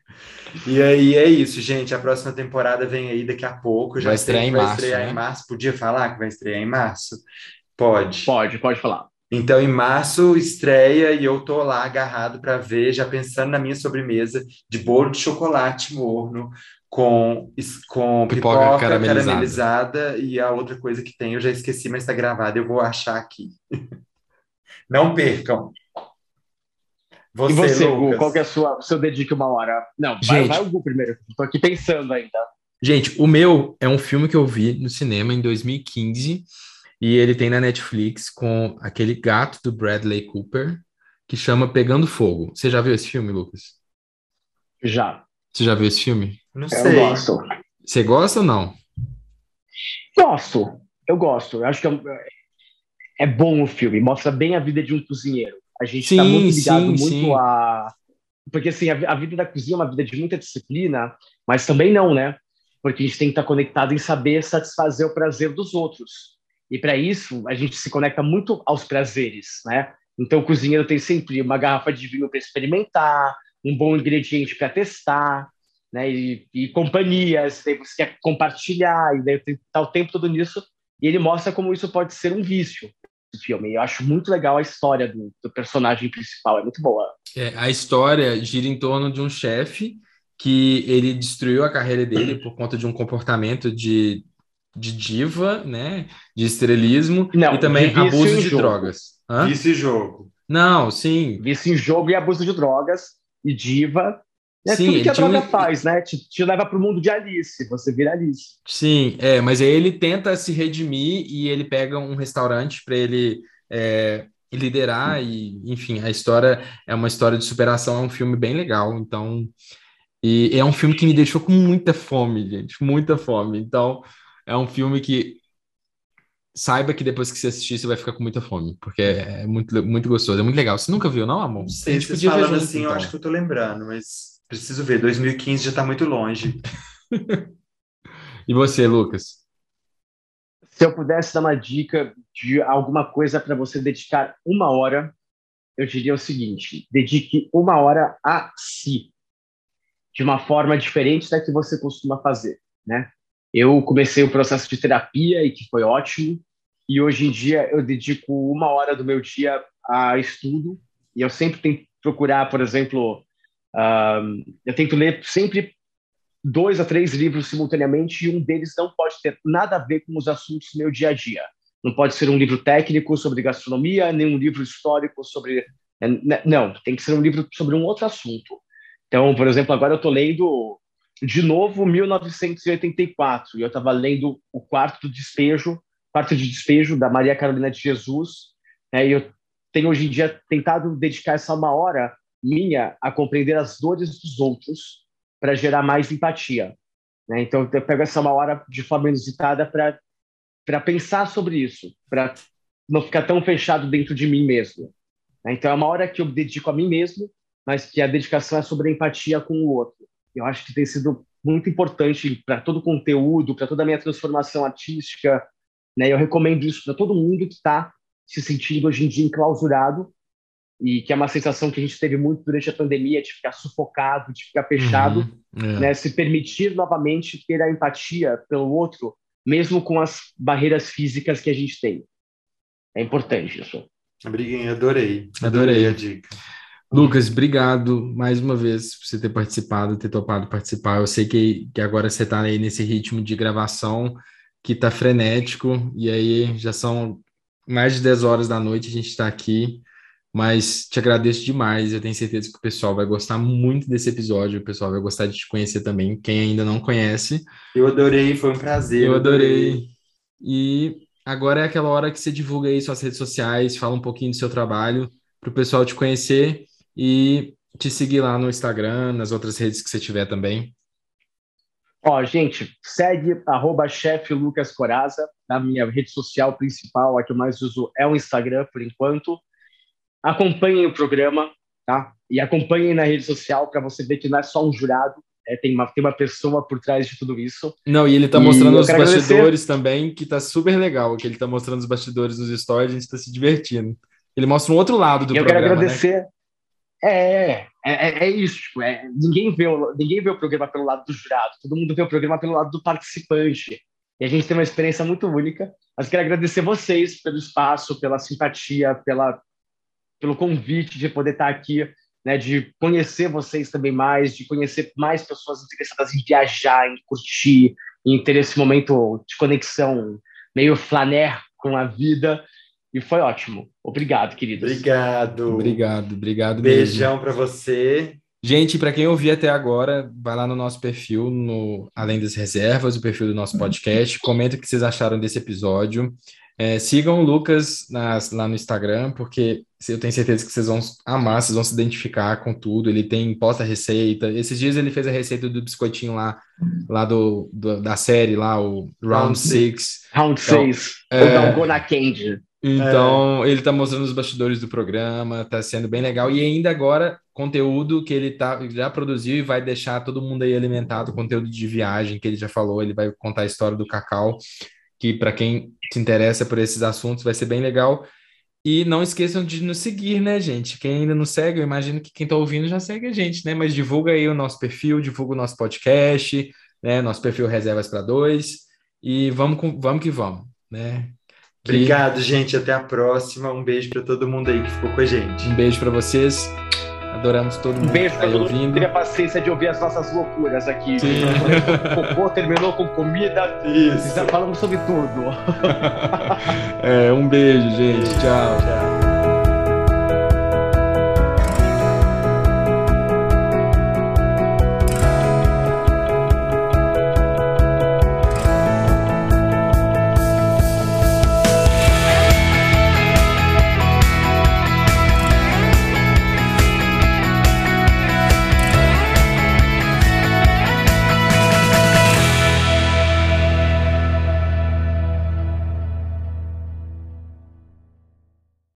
E aí é isso, gente. A próxima temporada vem aí daqui a pouco. Já vai estrear, em, vai março, estrear né? em março. Podia falar que vai estrear em março? Pode. Pode, pode falar. Então, em março, estreia e eu tô lá agarrado para ver, já pensando na minha sobremesa de bolo de chocolate morno com, com pipoca, pipoca caramelizada. caramelizada. e a outra coisa que tem, eu já esqueci, mas está gravada, eu vou achar aqui. Não percam. Você, e você, Gu, qual que é a sua, seu dedique uma hora? Não, Gente, vai, vai o Gu primeiro, estou aqui pensando ainda. Gente, o meu é um filme que eu vi no cinema em 2015 e ele tem na Netflix com aquele gato do Bradley Cooper que chama Pegando Fogo. Você já viu esse filme, Lucas? Já. Você já viu esse filme? Não sei. Eu gosto. Você gosta ou não? Gosto. Eu gosto. Eu acho que é, é bom o filme. Mostra bem a vida de um cozinheiro. A gente está muito ligado sim, muito sim. a. Porque assim, a, a, vida da cozinha é uma vida de muita disciplina, mas também não, né? Porque a gente tem que estar conectado em saber satisfazer o prazer dos outros. E para isso, a gente se conecta muito aos prazeres, né? Então, o cozinheiro tem sempre uma garrafa de vinho para experimentar, um bom ingrediente para testar, né? E, e companhias, você quer compartilhar, e daí tá o tempo todo nisso. E ele mostra como isso pode ser um vício. Filme. Eu acho muito legal a história do, do personagem principal, é muito boa. É, a história gira em torno de um chefe que ele destruiu a carreira dele por conta de um comportamento de de diva, né? De estrelismo Não, e também de abuso de jogo. drogas. Hã? Vício e jogo. Não, sim. Vício em jogo e abuso de drogas e diva. É sim, tudo que a droga um... faz, né? Te, te leva para o mundo de Alice, você vira Alice. Sim, é, mas aí ele tenta se redimir e ele pega um restaurante para ele é, liderar e, enfim, a história é uma história de superação, é um filme bem legal, então... E é um filme que me deixou com muita fome, gente, muita fome. Então, é um filme que saiba que depois que você assistir, você vai ficar com muita fome, porque é muito, muito gostoso, é muito legal. Você nunca viu, não, amor? Não sei, vocês falando junto, assim, então. eu acho que eu tô lembrando, mas preciso ver. 2015 já tá muito longe. e você, Lucas? Se eu pudesse dar uma dica de alguma coisa para você dedicar uma hora, eu diria o seguinte: dedique uma hora a si, de uma forma diferente da que você costuma fazer, né? Eu comecei o processo de terapia e que foi ótimo. E hoje em dia eu dedico uma hora do meu dia a estudo. E eu sempre tento procurar, por exemplo, eu tento ler sempre dois a três livros simultaneamente e um deles não pode ter nada a ver com os assuntos do meu dia a dia. Não pode ser um livro técnico sobre gastronomia, nem um livro histórico sobre. Né, não, tem que ser um livro sobre um outro assunto. Então, por exemplo, agora eu estou lendo de novo 1984 e eu estava lendo o quarto despejo, quarto de despejo da Maria Carolina de Jesus, né, e eu tenho hoje em dia tentado dedicar essa uma hora minha a compreender as dores dos outros para gerar mais empatia. Né? Então, eu pego essa uma hora de forma inusitada para para pensar sobre isso, para não ficar tão fechado dentro de mim mesmo. Né? Então, é uma hora que eu dedico a mim mesmo, mas que a dedicação é sobre a empatia com o outro. Eu acho que tem sido muito importante para todo o conteúdo, para toda a minha transformação artística. Né? Eu recomendo isso para todo mundo que está se sentindo hoje em dia enclausurado e que é uma sensação que a gente teve muito durante a pandemia de ficar sufocado, de ficar fechado, uhum, é. né? se permitir novamente ter a empatia pelo outro, mesmo com as barreiras físicas que a gente tem. É importante isso. Briguinho, adorei. Adorei a dica. Lucas, obrigado mais uma vez por você ter participado, ter topado participar. Eu sei que, que agora você está aí nesse ritmo de gravação que está frenético, e aí já são mais de 10 horas da noite, a gente está aqui, mas te agradeço demais. Eu tenho certeza que o pessoal vai gostar muito desse episódio, o pessoal vai gostar de te conhecer também, quem ainda não conhece. Eu adorei, foi um prazer. Eu adorei. E agora é aquela hora que você divulga aí suas redes sociais, fala um pouquinho do seu trabalho, para o pessoal te conhecer e te seguir lá no Instagram, nas outras redes que você tiver também. Ó, gente, segue arroba chefe Lucas Coraza, na minha rede social principal, a que eu mais uso é o Instagram, por enquanto. Acompanhem o programa, tá? E acompanhem na rede social para você ver que não é só um jurado, é, tem, uma, tem uma pessoa por trás de tudo isso. Não, e ele tá mostrando os bastidores agradecer. também, que tá super legal, que ele tá mostrando os bastidores nos stories, a gente tá se divertindo. Ele mostra um outro lado do eu programa, Eu quero agradecer... Né? É, é, é, é, isso. Tipo, é, ninguém, vê o, ninguém vê o programa pelo lado do jurado, todo mundo vê o programa pelo lado do participante. E a gente tem uma experiência muito única. Mas quero agradecer vocês pelo espaço, pela simpatia, pela, pelo convite de poder estar aqui, né, de conhecer vocês também mais, de conhecer mais pessoas interessadas em viajar, em curtir, em ter esse momento de conexão meio flaner com a vida. E foi ótimo. Obrigado, queridos. Obrigado. Obrigado, obrigado Beijão para você. Gente, para quem ouviu até agora, vai lá no nosso perfil, no Além das Reservas, o perfil do nosso podcast, comenta o que vocês acharam desse episódio. É, sigam o Lucas nas, lá no Instagram, porque eu tenho certeza que vocês vão amar, vocês vão se identificar com tudo. Ele tem posta receita. Esses dias ele fez a receita do biscoitinho lá, lá do, do da série, lá, o Round 6. Round 6. Então, é, o Dalgona Candy. Então, é. ele está mostrando os bastidores do programa, está sendo bem legal. E ainda agora, conteúdo que ele tá, já produziu e vai deixar todo mundo aí alimentado, conteúdo de viagem, que ele já falou, ele vai contar a história do cacau, que para quem se interessa por esses assuntos vai ser bem legal. E não esqueçam de nos seguir, né, gente? Quem ainda não segue, eu imagino que quem está ouvindo já segue a gente, né? Mas divulga aí o nosso perfil, divulga o nosso podcast, né? Nosso perfil Reservas para Dois. E vamos, com, vamos que vamos, né? Obrigado, gente. Até a próxima. Um beijo para todo mundo aí que ficou com a gente. Um beijo para vocês. Adoramos todo mundo. Um beijo para todo ouvindo. mundo. Teve a paciência de ouvir as nossas loucuras aqui. Sim. Cocô terminou com comida. Isso. Já falamos sobre tudo. é, um beijo, gente. Tchau. Tchau.